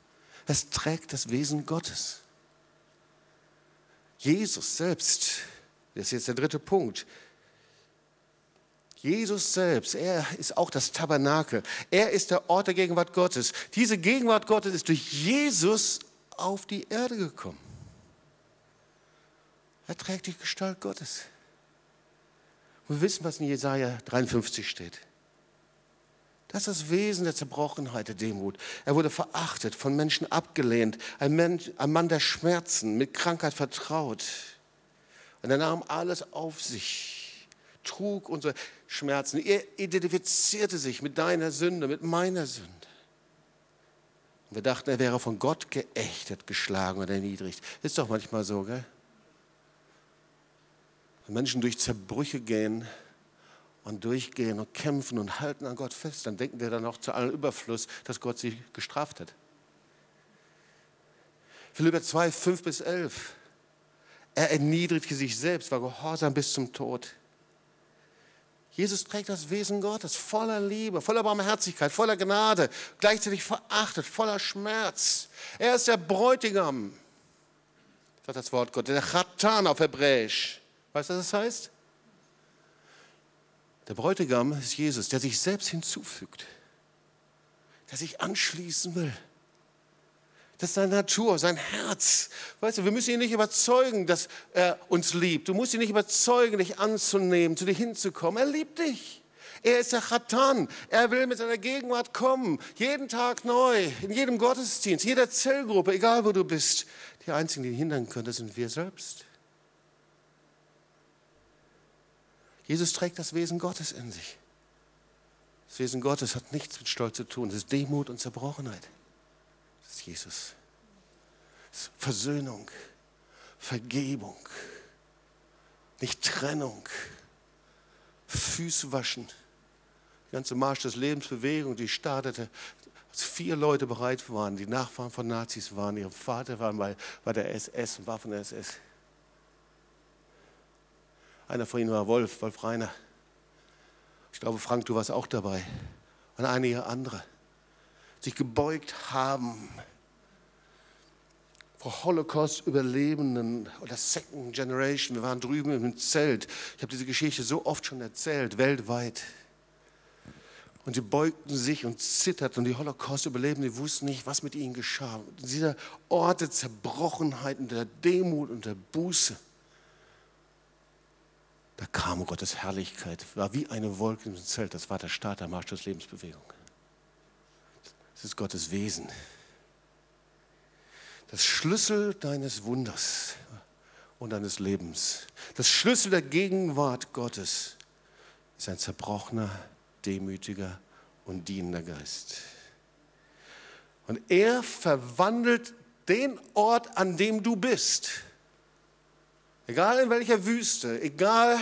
Es trägt das Wesen Gottes. Jesus selbst Das ist jetzt der dritte Punkt. Jesus selbst, er ist auch das Tabernakel. Er ist der Ort der Gegenwart Gottes. Diese Gegenwart Gottes ist durch Jesus auf die Erde gekommen. Er trägt die Gestalt Gottes. wir wissen, was in Jesaja 53 steht. Das ist das Wesen der Zerbrochenheit, der Demut. Er wurde verachtet, von Menschen abgelehnt, ein, Mensch, ein Mann der Schmerzen, mit Krankheit vertraut. Und er nahm alles auf sich, trug unsere Schmerzen. Er identifizierte sich mit deiner Sünde, mit meiner Sünde. Und wir dachten, er wäre von Gott geächtet, geschlagen oder erniedrigt. Ist doch manchmal so, gell? Wenn Menschen durch Zerbrüche gehen und durchgehen und kämpfen und halten an Gott fest, dann denken wir dann auch zu allem Überfluss, dass Gott sie gestraft hat. Philipper 2, 5 bis 11. Er erniedrigte sich selbst, war gehorsam bis zum Tod. Jesus trägt das Wesen Gottes voller Liebe, voller Barmherzigkeit, voller Gnade, gleichzeitig verachtet, voller Schmerz. Er ist der Bräutigam, sagt das Wort Gott, der Chatan auf Hebräisch. Weißt du, was das heißt? Der Bräutigam ist Jesus, der sich selbst hinzufügt, der sich anschließen will. Das ist seine Natur, sein Herz. Weißt du, wir müssen ihn nicht überzeugen, dass er uns liebt. Du musst ihn nicht überzeugen, dich anzunehmen, zu dir hinzukommen. Er liebt dich. Er ist der Chatan. Er will mit seiner Gegenwart kommen. Jeden Tag neu, in jedem Gottesdienst, jeder Zellgruppe, egal wo du bist. Die Einzigen, die ihn hindern können, das sind wir selbst. Jesus trägt das Wesen Gottes in sich. Das Wesen Gottes hat nichts mit Stolz zu tun. Das ist Demut und Zerbrochenheit. Das ist Jesus. Das ist Versöhnung, Vergebung, nicht Trennung, Füße waschen. Die ganze Marsch des Lebensbewegung, die startete, als vier Leute bereit waren, die Nachfahren von Nazis waren. Ihr Vater war bei, bei der SS und war von der SS. Einer von ihnen war Wolf, Wolf Reiner. Ich glaube, Frank, du warst auch dabei. Und einige andere. Sich gebeugt haben vor Holocaust-Überlebenden oder Second Generation. Wir waren drüben im Zelt. Ich habe diese Geschichte so oft schon erzählt, weltweit. Und sie beugten sich und zitterten. Und die Holocaust-Überlebenden, wussten nicht, was mit ihnen geschah. Dieser Ort der Zerbrochenheit und der Demut und der Buße da kam Gottes Herrlichkeit, war wie eine Wolke im Zelt. Das war der Start der Marsch des Lebensbewegung. Das ist Gottes Wesen. Das Schlüssel deines Wunders und deines Lebens, das Schlüssel der Gegenwart Gottes ist ein zerbrochener, demütiger und dienender Geist. Und er verwandelt den Ort, an dem du bist, Egal in welcher Wüste, egal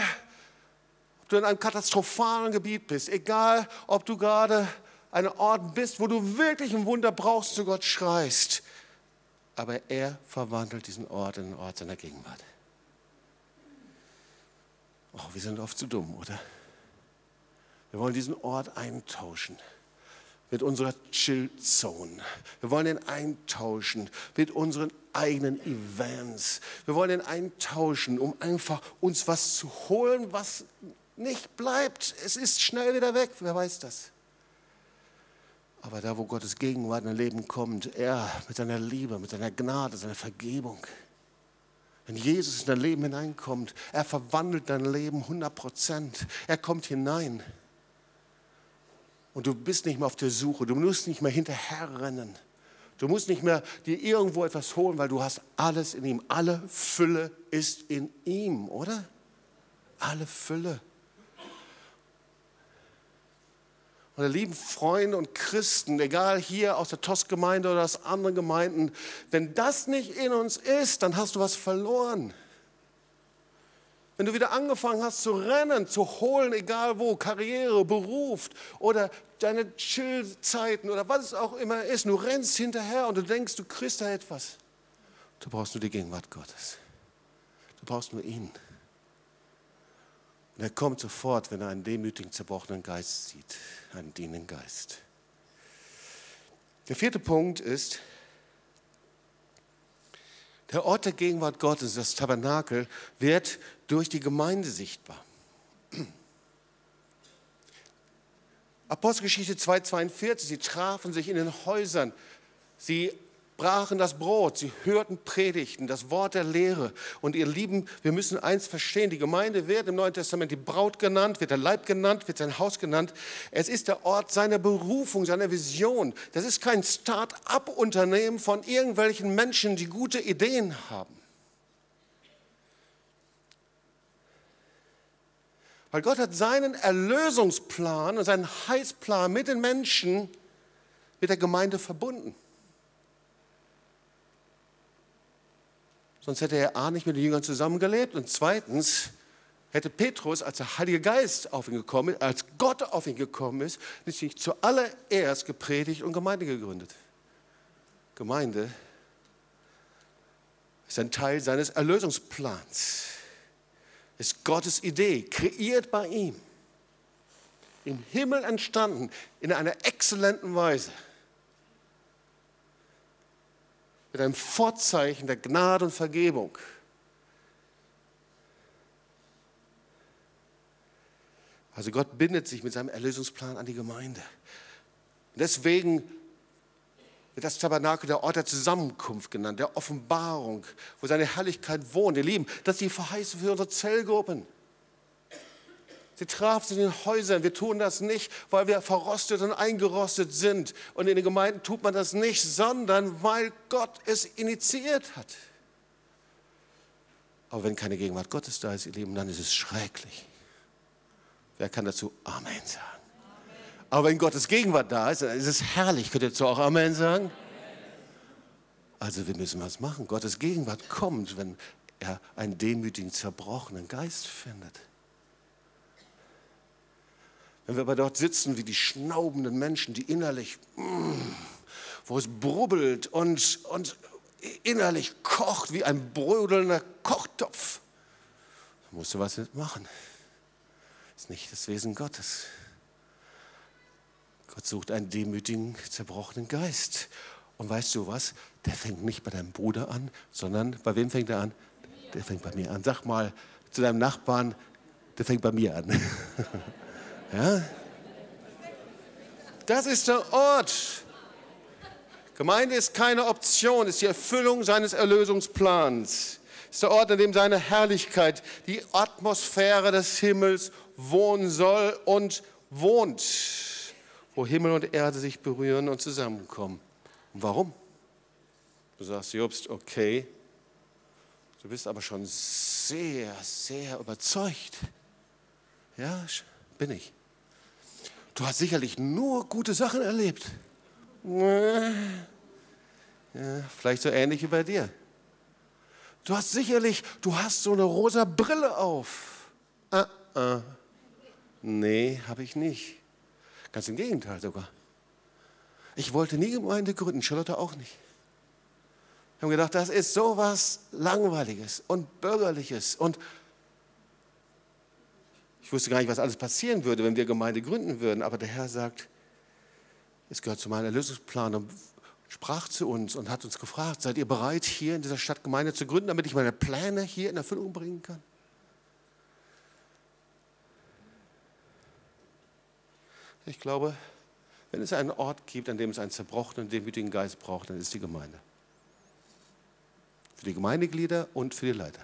ob du in einem katastrophalen Gebiet bist, egal ob du gerade an einem Ort bist, wo du wirklich ein Wunder brauchst, zu Gott schreist. Aber er verwandelt diesen Ort in den Ort seiner Gegenwart. Oh, wir sind oft zu dumm, oder? Wir wollen diesen Ort eintauschen mit unserer Chill-Zone. Wir wollen ihn eintauschen mit unseren eigenen Events. Wir wollen ihn eintauschen, um einfach uns was zu holen, was nicht bleibt. Es ist schnell wieder weg, wer weiß das. Aber da, wo Gottes Gegenwart in dein Leben kommt, er mit seiner Liebe, mit seiner Gnade, seiner Vergebung, wenn Jesus in dein Leben hineinkommt, er verwandelt dein Leben 100 Prozent. Er kommt hinein. Und du bist nicht mehr auf der Suche, du musst nicht mehr hinterherrennen. Du musst nicht mehr dir irgendwo etwas holen, weil du hast alles in ihm. Alle Fülle ist in ihm, oder? Alle Fülle. Meine lieben Freunde und Christen, egal hier aus der TOS-Gemeinde oder aus anderen Gemeinden, wenn das nicht in uns ist, dann hast du was verloren. Wenn du wieder angefangen hast zu rennen, zu holen, egal wo, Karriere, Beruf oder deine Chillzeiten oder was es auch immer ist, du rennst hinterher und du denkst, du kriegst da etwas. Du brauchst nur die Gegenwart Gottes. Du brauchst nur ihn. Und er kommt sofort, wenn er einen demütigen, zerbrochenen Geist sieht, einen dienenden Geist. Der vierte Punkt ist, Der Ort der Gegenwart Gottes, das Tabernakel, wird durch die Gemeinde sichtbar. Apostelgeschichte 2,42, sie trafen sich in den Häusern, sie brachen das Brot, sie hörten Predigten, das Wort der Lehre. Und ihr Lieben, wir müssen eins verstehen, die Gemeinde wird im Neuen Testament die Braut genannt, wird der Leib genannt, wird sein Haus genannt. Es ist der Ort seiner Berufung, seiner Vision. Das ist kein Start-up-Unternehmen von irgendwelchen Menschen, die gute Ideen haben. Weil Gott hat seinen Erlösungsplan und seinen Heilsplan mit den Menschen, mit der Gemeinde verbunden. Sonst hätte er A nicht mit den Jüngern zusammengelebt und zweitens hätte Petrus, als der Heilige Geist auf ihn gekommen ist, als Gott auf ihn gekommen ist, nicht zuallererst gepredigt und Gemeinde gegründet. Gemeinde ist ein Teil seines Erlösungsplans, ist Gottes Idee, kreiert bei ihm, im Himmel entstanden, in einer exzellenten Weise mit einem Vorzeichen der Gnade und Vergebung. Also Gott bindet sich mit seinem Erlösungsplan an die Gemeinde. Deswegen wird das Tabernakel der Ort der Zusammenkunft genannt, der Offenbarung, wo seine Herrlichkeit wohnt. Ihr Lieben, das ist die Verheißung für unsere Zellgruppen. Sie trafen sich in den Häusern. Wir tun das nicht, weil wir verrostet und eingerostet sind. Und in den Gemeinden tut man das nicht, sondern weil Gott es initiiert hat. Aber wenn keine Gegenwart Gottes da ist, ihr Lieben, dann ist es schrecklich. Wer kann dazu Amen sagen? Aber wenn Gottes Gegenwart da ist, dann ist es herrlich. Könnt ihr dazu auch Amen sagen? Also wir müssen was machen. Gottes Gegenwart kommt, wenn er einen demütigen, zerbrochenen Geist findet. Wenn wir aber dort sitzen wie die schnaubenden Menschen, die innerlich, mm, wo es brubbelt und, und innerlich kocht wie ein brödelnder Kochtopf, dann musst du was machen. Das ist nicht das Wesen Gottes. Gott sucht einen demütigen, zerbrochenen Geist. Und weißt du was? Der fängt nicht bei deinem Bruder an, sondern bei wem fängt er an? Der fängt bei mir an. Sag mal zu deinem Nachbarn, der fängt bei mir an. Ja? Das ist der Ort. Gemeinde ist keine Option, ist die Erfüllung seines Erlösungsplans. Ist der Ort, an dem seine Herrlichkeit, die Atmosphäre des Himmels wohnen soll und wohnt, wo Himmel und Erde sich berühren und zusammenkommen. Und warum? Du sagst, Jobst, okay, du bist aber schon sehr, sehr überzeugt. Ja, bin ich. Du hast sicherlich nur gute Sachen erlebt. Ja, vielleicht so ähnlich wie bei dir. Du hast sicherlich, du hast so eine rosa Brille auf. Ah, ah. Nee, habe ich nicht. Ganz im Gegenteil sogar. Ich wollte nie Gemeinde gründen, Charlotte auch nicht. Wir haben gedacht, das ist so was Langweiliges und Bürgerliches und ich wusste gar nicht, was alles passieren würde, wenn wir Gemeinde gründen würden. Aber der Herr sagt, es gehört zu meinem Erlösungsplan und sprach zu uns und hat uns gefragt, seid ihr bereit, hier in dieser Stadt Gemeinde zu gründen, damit ich meine Pläne hier in Erfüllung bringen kann? Ich glaube, wenn es einen Ort gibt, an dem es einen zerbrochenen, demütigen Geist braucht, dann ist die Gemeinde. Für die Gemeindeglieder und für die Leiter.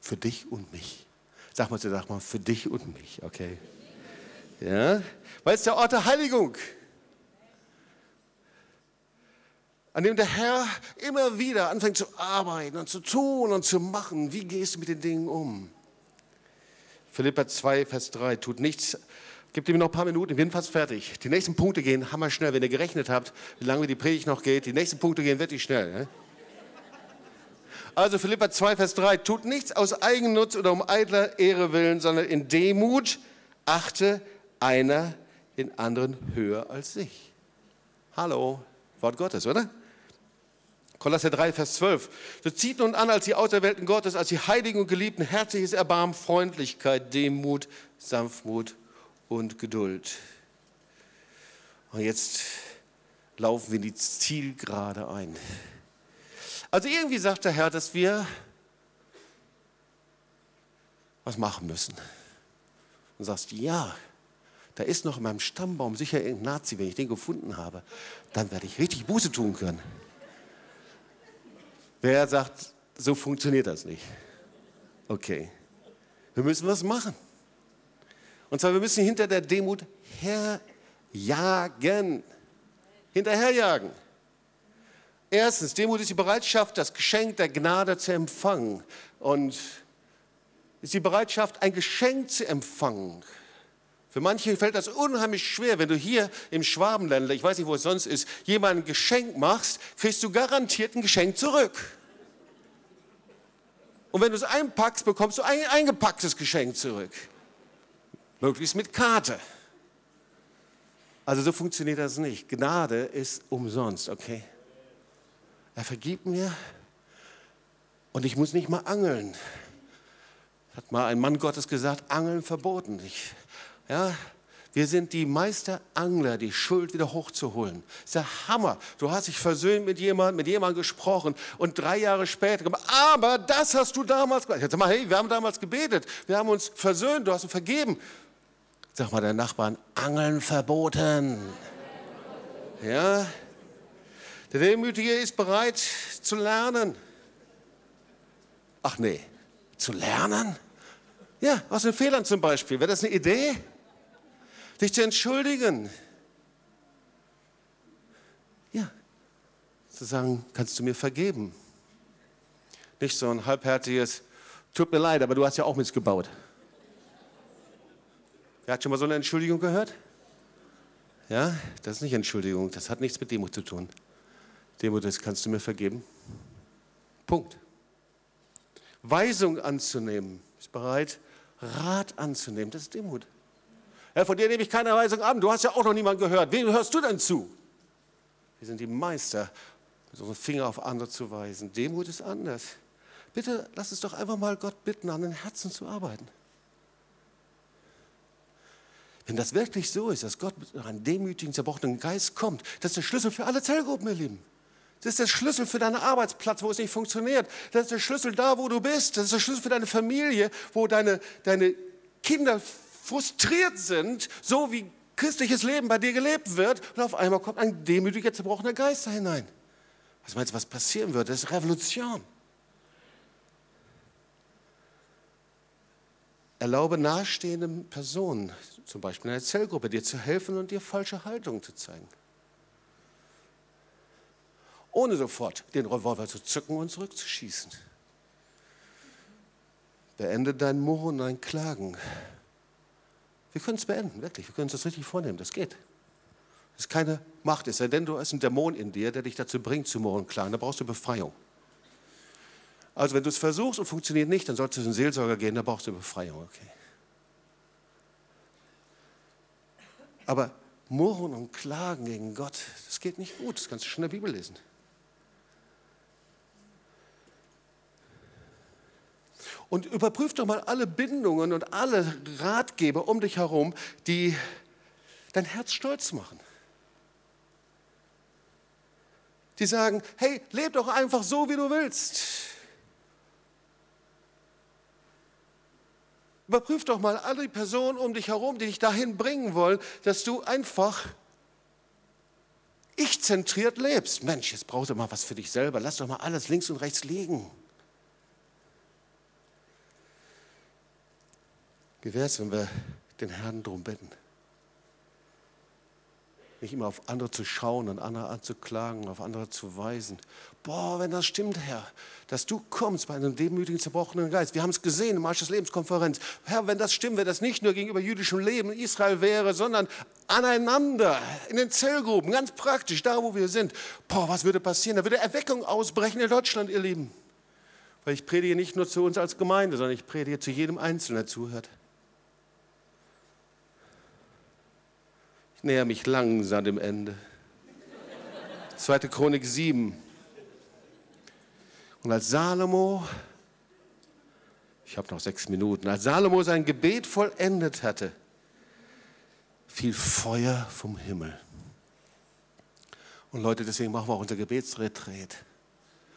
Für dich und mich. Sag mal, sag mal, für dich und mich, okay? Ja, weil es der Ort der Heiligung, an dem der Herr immer wieder anfängt zu arbeiten und zu tun und zu machen. Wie gehst du mit den Dingen um? Philippa 2, Vers 3, tut nichts. Gebt ihm noch ein paar Minuten, wir sind fast fertig. Die nächsten Punkte gehen hammer schnell, wenn ihr gerechnet habt, wie lange die Predigt noch geht. Die nächsten Punkte gehen wirklich schnell. Ne? Also Philippa 2, Vers 3, tut nichts aus Eigennutz oder um eitler Ehre willen, sondern in Demut achte einer den anderen höher als sich. Hallo, Wort Gottes, oder? Kolosser 3, Vers 12. So zieht nun an als die Auserwählten Gottes, als die Heiligen und Geliebten, herzliches Erbarmen, Freundlichkeit, Demut, Sanftmut und Geduld. Und jetzt laufen wir die Zielgerade ein. Also irgendwie sagt der Herr, dass wir was machen müssen. Und sagst, ja, da ist noch in meinem Stammbaum sicher irgendein Nazi, wenn ich den gefunden habe, dann werde ich richtig Buße tun können. Wer sagt, so funktioniert das nicht? Okay, wir müssen was machen. Und zwar, wir müssen hinter der Demut herjagen. Hinterherjagen. Erstens, Demut ist die Bereitschaft, das Geschenk der Gnade zu empfangen. Und ist die Bereitschaft, ein Geschenk zu empfangen. Für manche fällt das unheimlich schwer, wenn du hier im Schwabenländler, ich weiß nicht, wo es sonst ist, jemandem ein Geschenk machst, kriegst du garantiert ein Geschenk zurück. Und wenn du es einpackst, bekommst du ein eingepacktes Geschenk zurück. Möglichst mit Karte. Also so funktioniert das nicht. Gnade ist umsonst, okay? Er vergibt mir und ich muss nicht mal angeln. Hat mal ein Mann Gottes gesagt, Angeln verboten. Ich ja, wir sind die Meisterangler, die Schuld wieder hochzuholen. Das ist der Hammer. Du hast dich versöhnt mit jemandem, mit jemandem gesprochen und drei Jahre später, aber das hast du damals gemacht. Sag mal, hey, wir haben damals gebetet, wir haben uns versöhnt, du hast uns vergeben. Sag mal der Nachbarn, Angeln verboten. Ja, der Demütige ist bereit zu lernen. Ach nee, zu lernen? Ja, aus den Fehlern zum Beispiel. Wäre das eine Idee? dich zu entschuldigen. Ja, zu sagen, kannst du mir vergeben? Nicht so ein halbherziges, tut mir leid, aber du hast ja auch missgebaut. Wer hat schon mal so eine Entschuldigung gehört? Ja, das ist nicht Entschuldigung, das hat nichts mit Demut zu tun. Demut ist, kannst du mir vergeben? Punkt. Weisung anzunehmen, ist bereit, Rat anzunehmen, das ist Demut. Herr, von dir nehme ich keine Weisung an. Du hast ja auch noch niemanden gehört. Wem hörst du denn zu? Wir sind die Meister, mit unseren Finger auf andere zu weisen. Demut ist anders. Bitte lass uns doch einfach mal Gott bitten, an den Herzen zu arbeiten. Wenn das wirklich so ist, dass Gott mit einem demütigen, zerbrochenen Geist kommt, das ist der Schlüssel für alle Zellgruppen, ihr Lieben. Das ist der Schlüssel für deinen Arbeitsplatz, wo es nicht funktioniert. Das ist der Schlüssel da, wo du bist. Das ist der Schlüssel für deine Familie, wo deine, deine Kinder frustriert sind, so wie christliches Leben bei dir gelebt wird, und auf einmal kommt ein demütiger, zerbrochener Geist da hinein. Was meinst du, was passieren wird? Das ist Revolution. Erlaube nahestehenden Personen, zum Beispiel in einer Zellgruppe, dir zu helfen und dir falsche Haltungen zu zeigen. Ohne sofort den Revolver zu zücken und zurückzuschießen. Beende dein Murren und dein Klagen. Wir können es beenden, wirklich. Wir können uns das richtig vornehmen. Das geht. Das ist keine Macht, es sei denn, du hast einen Dämon in dir, der dich dazu bringt, zu morgen klagen. Da brauchst du Befreiung. Also, wenn du es versuchst und funktioniert nicht, dann solltest du zum Seelsorger gehen, da brauchst du Befreiung, okay. Aber Murren und Klagen gegen Gott, das geht nicht gut. Das kannst du schon in der Bibel lesen. Und überprüf doch mal alle Bindungen und alle Ratgeber um dich herum, die dein Herz stolz machen. Die sagen, hey, leb doch einfach so, wie du willst. Überprüf doch mal alle Personen um dich herum, die dich dahin bringen wollen, dass du einfach ich-zentriert lebst. Mensch, jetzt brauchst du mal was für dich selber. Lass doch mal alles links und rechts liegen. Wie wäre es, wenn wir den Herrn darum bitten? Nicht immer auf andere zu schauen und andere anzuklagen, auf andere zu weisen. Boah, wenn das stimmt, Herr, dass du kommst bei einem demütigen, zerbrochenen Geist. Wir haben es gesehen im Marsch des Lebenskonferenz. Herr, wenn das stimmt, wenn das nicht nur gegenüber jüdischem Leben in Israel wäre, sondern aneinander, in den Zellgruppen, ganz praktisch, da wo wir sind. Boah, was würde passieren? Da würde Erweckung ausbrechen in Deutschland, ihr Lieben. Weil ich predige nicht nur zu uns als Gemeinde, sondern ich predige zu jedem Einzelnen, der zuhört. Näher mich langsam dem Ende. Zweite Chronik 7. Und als Salomo, ich habe noch sechs Minuten, als Salomo sein Gebet vollendet hatte, fiel Feuer vom Himmel. Und Leute, deswegen machen wir auch unser Gebetsretreat.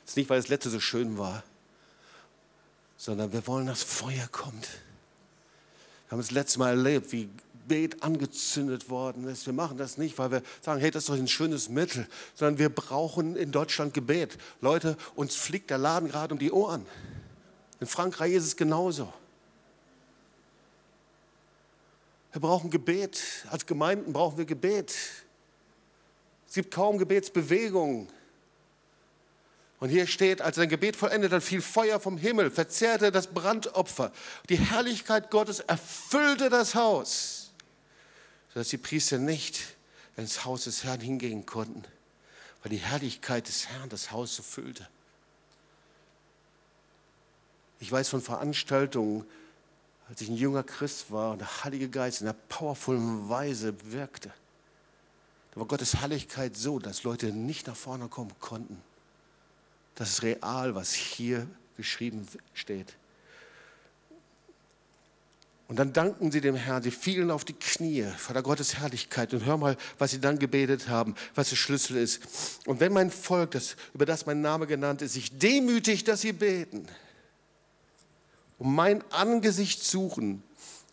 Das ist nicht, weil das letzte so schön war, sondern wir wollen, dass Feuer kommt. Wir haben das letzte Mal erlebt, wie Gebet angezündet worden ist. Wir machen das nicht, weil wir sagen, hey, das ist doch ein schönes Mittel, sondern wir brauchen in Deutschland Gebet. Leute, uns fliegt der Laden gerade um die Ohren. In Frankreich ist es genauso. Wir brauchen Gebet. Als Gemeinden brauchen wir Gebet. Es gibt kaum Gebetsbewegungen. Und hier steht, als sein Gebet vollendet, dann fiel Feuer vom Himmel, verzehrte das Brandopfer. Die Herrlichkeit Gottes erfüllte das Haus, sodass die Priester nicht ins Haus des Herrn hingehen konnten, weil die Herrlichkeit des Herrn das Haus so füllte. Ich weiß von Veranstaltungen, als ich ein junger Christ war und der Heilige Geist in einer powervollen Weise wirkte. Da war Gottes Herrlichkeit so, dass Leute nicht nach vorne kommen konnten. Das ist real, was hier geschrieben steht. Und dann danken sie dem Herrn, sie fielen auf die Knie vor der Gottes Herrlichkeit und hör mal, was sie dann gebetet haben, was der Schlüssel ist. Und wenn mein Volk, das, über das mein Name genannt ist, sich demütigt, dass sie beten, um mein Angesicht suchen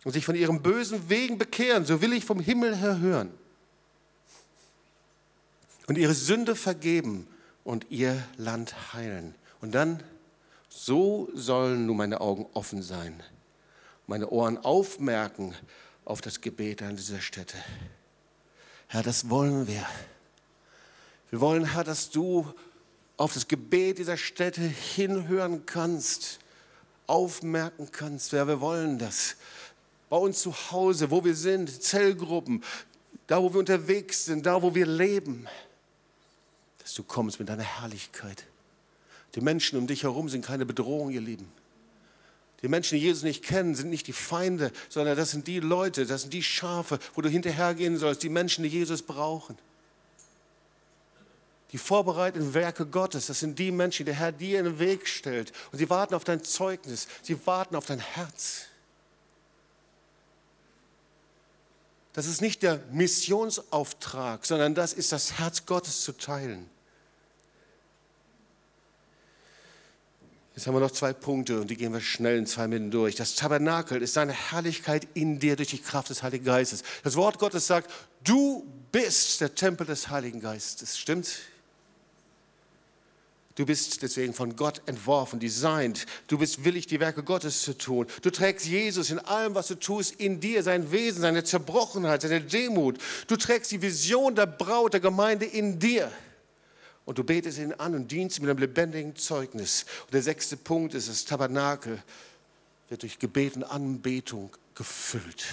und sich von ihren bösen Wegen bekehren, so will ich vom Himmel her hören und ihre Sünde vergeben und ihr Land heilen. Und dann, so sollen nun meine Augen offen sein, meine Ohren aufmerken auf das Gebet an dieser Stätte. Herr, das wollen wir. Wir wollen, Herr, dass du auf das Gebet dieser Stätte hinhören kannst, aufmerken kannst. Ja, wir wollen das. Bei uns zu Hause, wo wir sind, Zellgruppen, da, wo wir unterwegs sind, da, wo wir leben dass du kommst mit deiner Herrlichkeit. Die Menschen um dich herum sind keine Bedrohung, ihr Lieben. Die Menschen, die Jesus nicht kennen, sind nicht die Feinde, sondern das sind die Leute, das sind die Schafe, wo du hinterhergehen sollst, die Menschen, die Jesus brauchen. Die vorbereiteten Werke Gottes, das sind die Menschen, die der Herr dir in den Weg stellt. Und sie warten auf dein Zeugnis, sie warten auf dein Herz. Das ist nicht der Missionsauftrag, sondern das ist das Herz Gottes zu teilen. Jetzt haben wir noch zwei Punkte und die gehen wir schnell in zwei Minuten durch. Das Tabernakel ist seine Herrlichkeit in dir durch die Kraft des Heiligen Geistes. Das Wort Gottes sagt, du bist der Tempel des Heiligen Geistes. Stimmt? Du bist deswegen von Gott entworfen, designt. Du bist willig, die Werke Gottes zu tun. Du trägst Jesus in allem, was du tust, in dir, sein Wesen, seine Zerbrochenheit, seine Demut. Du trägst die Vision der Braut, der Gemeinde in dir. Und du betest ihn an und dienst mit einem lebendigen Zeugnis. Und der sechste Punkt ist, das Tabernakel wird durch Gebet und Anbetung gefüllt.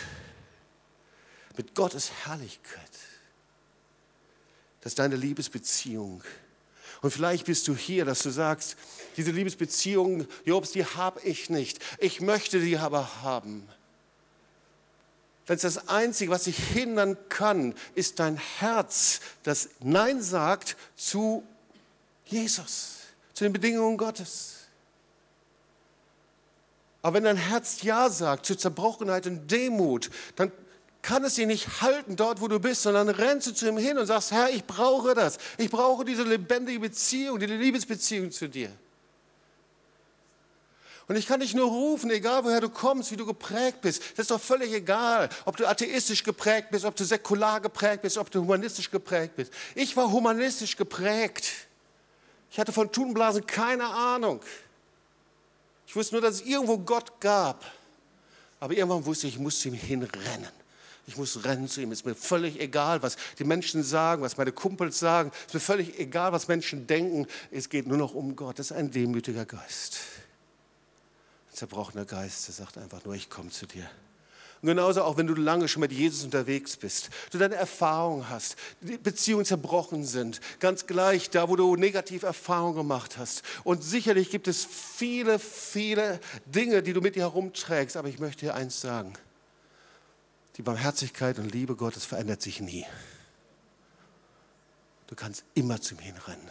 Mit Gottes Herrlichkeit. Das ist deine Liebesbeziehung. Und vielleicht bist du hier, dass du sagst, diese Liebesbeziehung, Jobs, die habe ich nicht. Ich möchte die aber haben. Denn das Einzige, was dich hindern kann, ist dein Herz, das Nein sagt zu Jesus, zu den Bedingungen Gottes. Aber wenn dein Herz Ja sagt zu Zerbrochenheit und Demut, dann kann es dich nicht halten dort, wo du bist, sondern rennst du zu ihm hin und sagst, Herr, ich brauche das. Ich brauche diese lebendige Beziehung, diese Liebesbeziehung zu dir. Und ich kann dich nur rufen, egal woher du kommst, wie du geprägt bist. Das ist doch völlig egal, ob du atheistisch geprägt bist, ob du säkular geprägt bist, ob du humanistisch geprägt bist. Ich war humanistisch geprägt. Ich hatte von Tunblasen keine Ahnung. Ich wusste nur, dass es irgendwo Gott gab. Aber irgendwann wusste ich, ich muss zu ihm hinrennen. Ich muss rennen zu ihm. Es ist mir völlig egal, was die Menschen sagen, was meine Kumpels sagen. Es ist mir völlig egal, was Menschen denken. Es geht nur noch um Gott. Das ist ein demütiger Geist zerbrochener Geist, der sagt einfach nur, ich komme zu dir. Und genauso auch, wenn du lange schon mit Jesus unterwegs bist, du deine Erfahrungen hast, die Beziehungen zerbrochen sind, ganz gleich da, wo du negative Erfahrungen gemacht hast. Und sicherlich gibt es viele, viele Dinge, die du mit dir herumträgst, aber ich möchte dir eins sagen. Die Barmherzigkeit und Liebe Gottes verändert sich nie. Du kannst immer zu ihm hinrennen.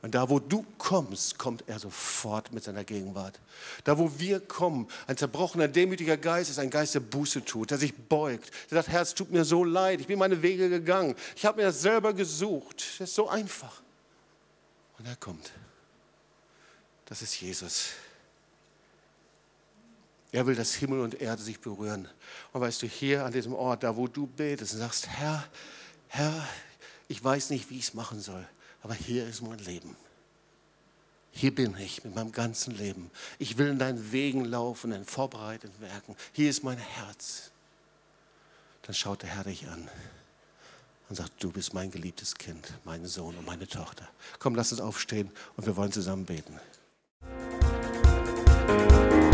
Und da, wo du kommst, kommt er sofort mit seiner Gegenwart. Da, wo wir kommen, ein zerbrochener, demütiger Geist ist ein Geist, der Buße tut, der sich beugt, der sagt, Herr, es tut mir so leid, ich bin meine Wege gegangen, ich habe mir das selber gesucht. Das ist so einfach. Und er kommt. Das ist Jesus. Er will, dass Himmel und Erde sich berühren. Und weißt du, hier an diesem Ort, da wo du betest und sagst, Herr, Herr, ich weiß nicht, wie ich es machen soll, aber hier ist mein Leben. Hier bin ich mit meinem ganzen Leben. Ich will in deinen Wegen laufen, in vorbereiteten Werken. Hier ist mein Herz. Dann schaut der Herr dich an und sagt, du bist mein geliebtes Kind, mein Sohn und meine Tochter. Komm, lass uns aufstehen und wir wollen zusammen beten. Musik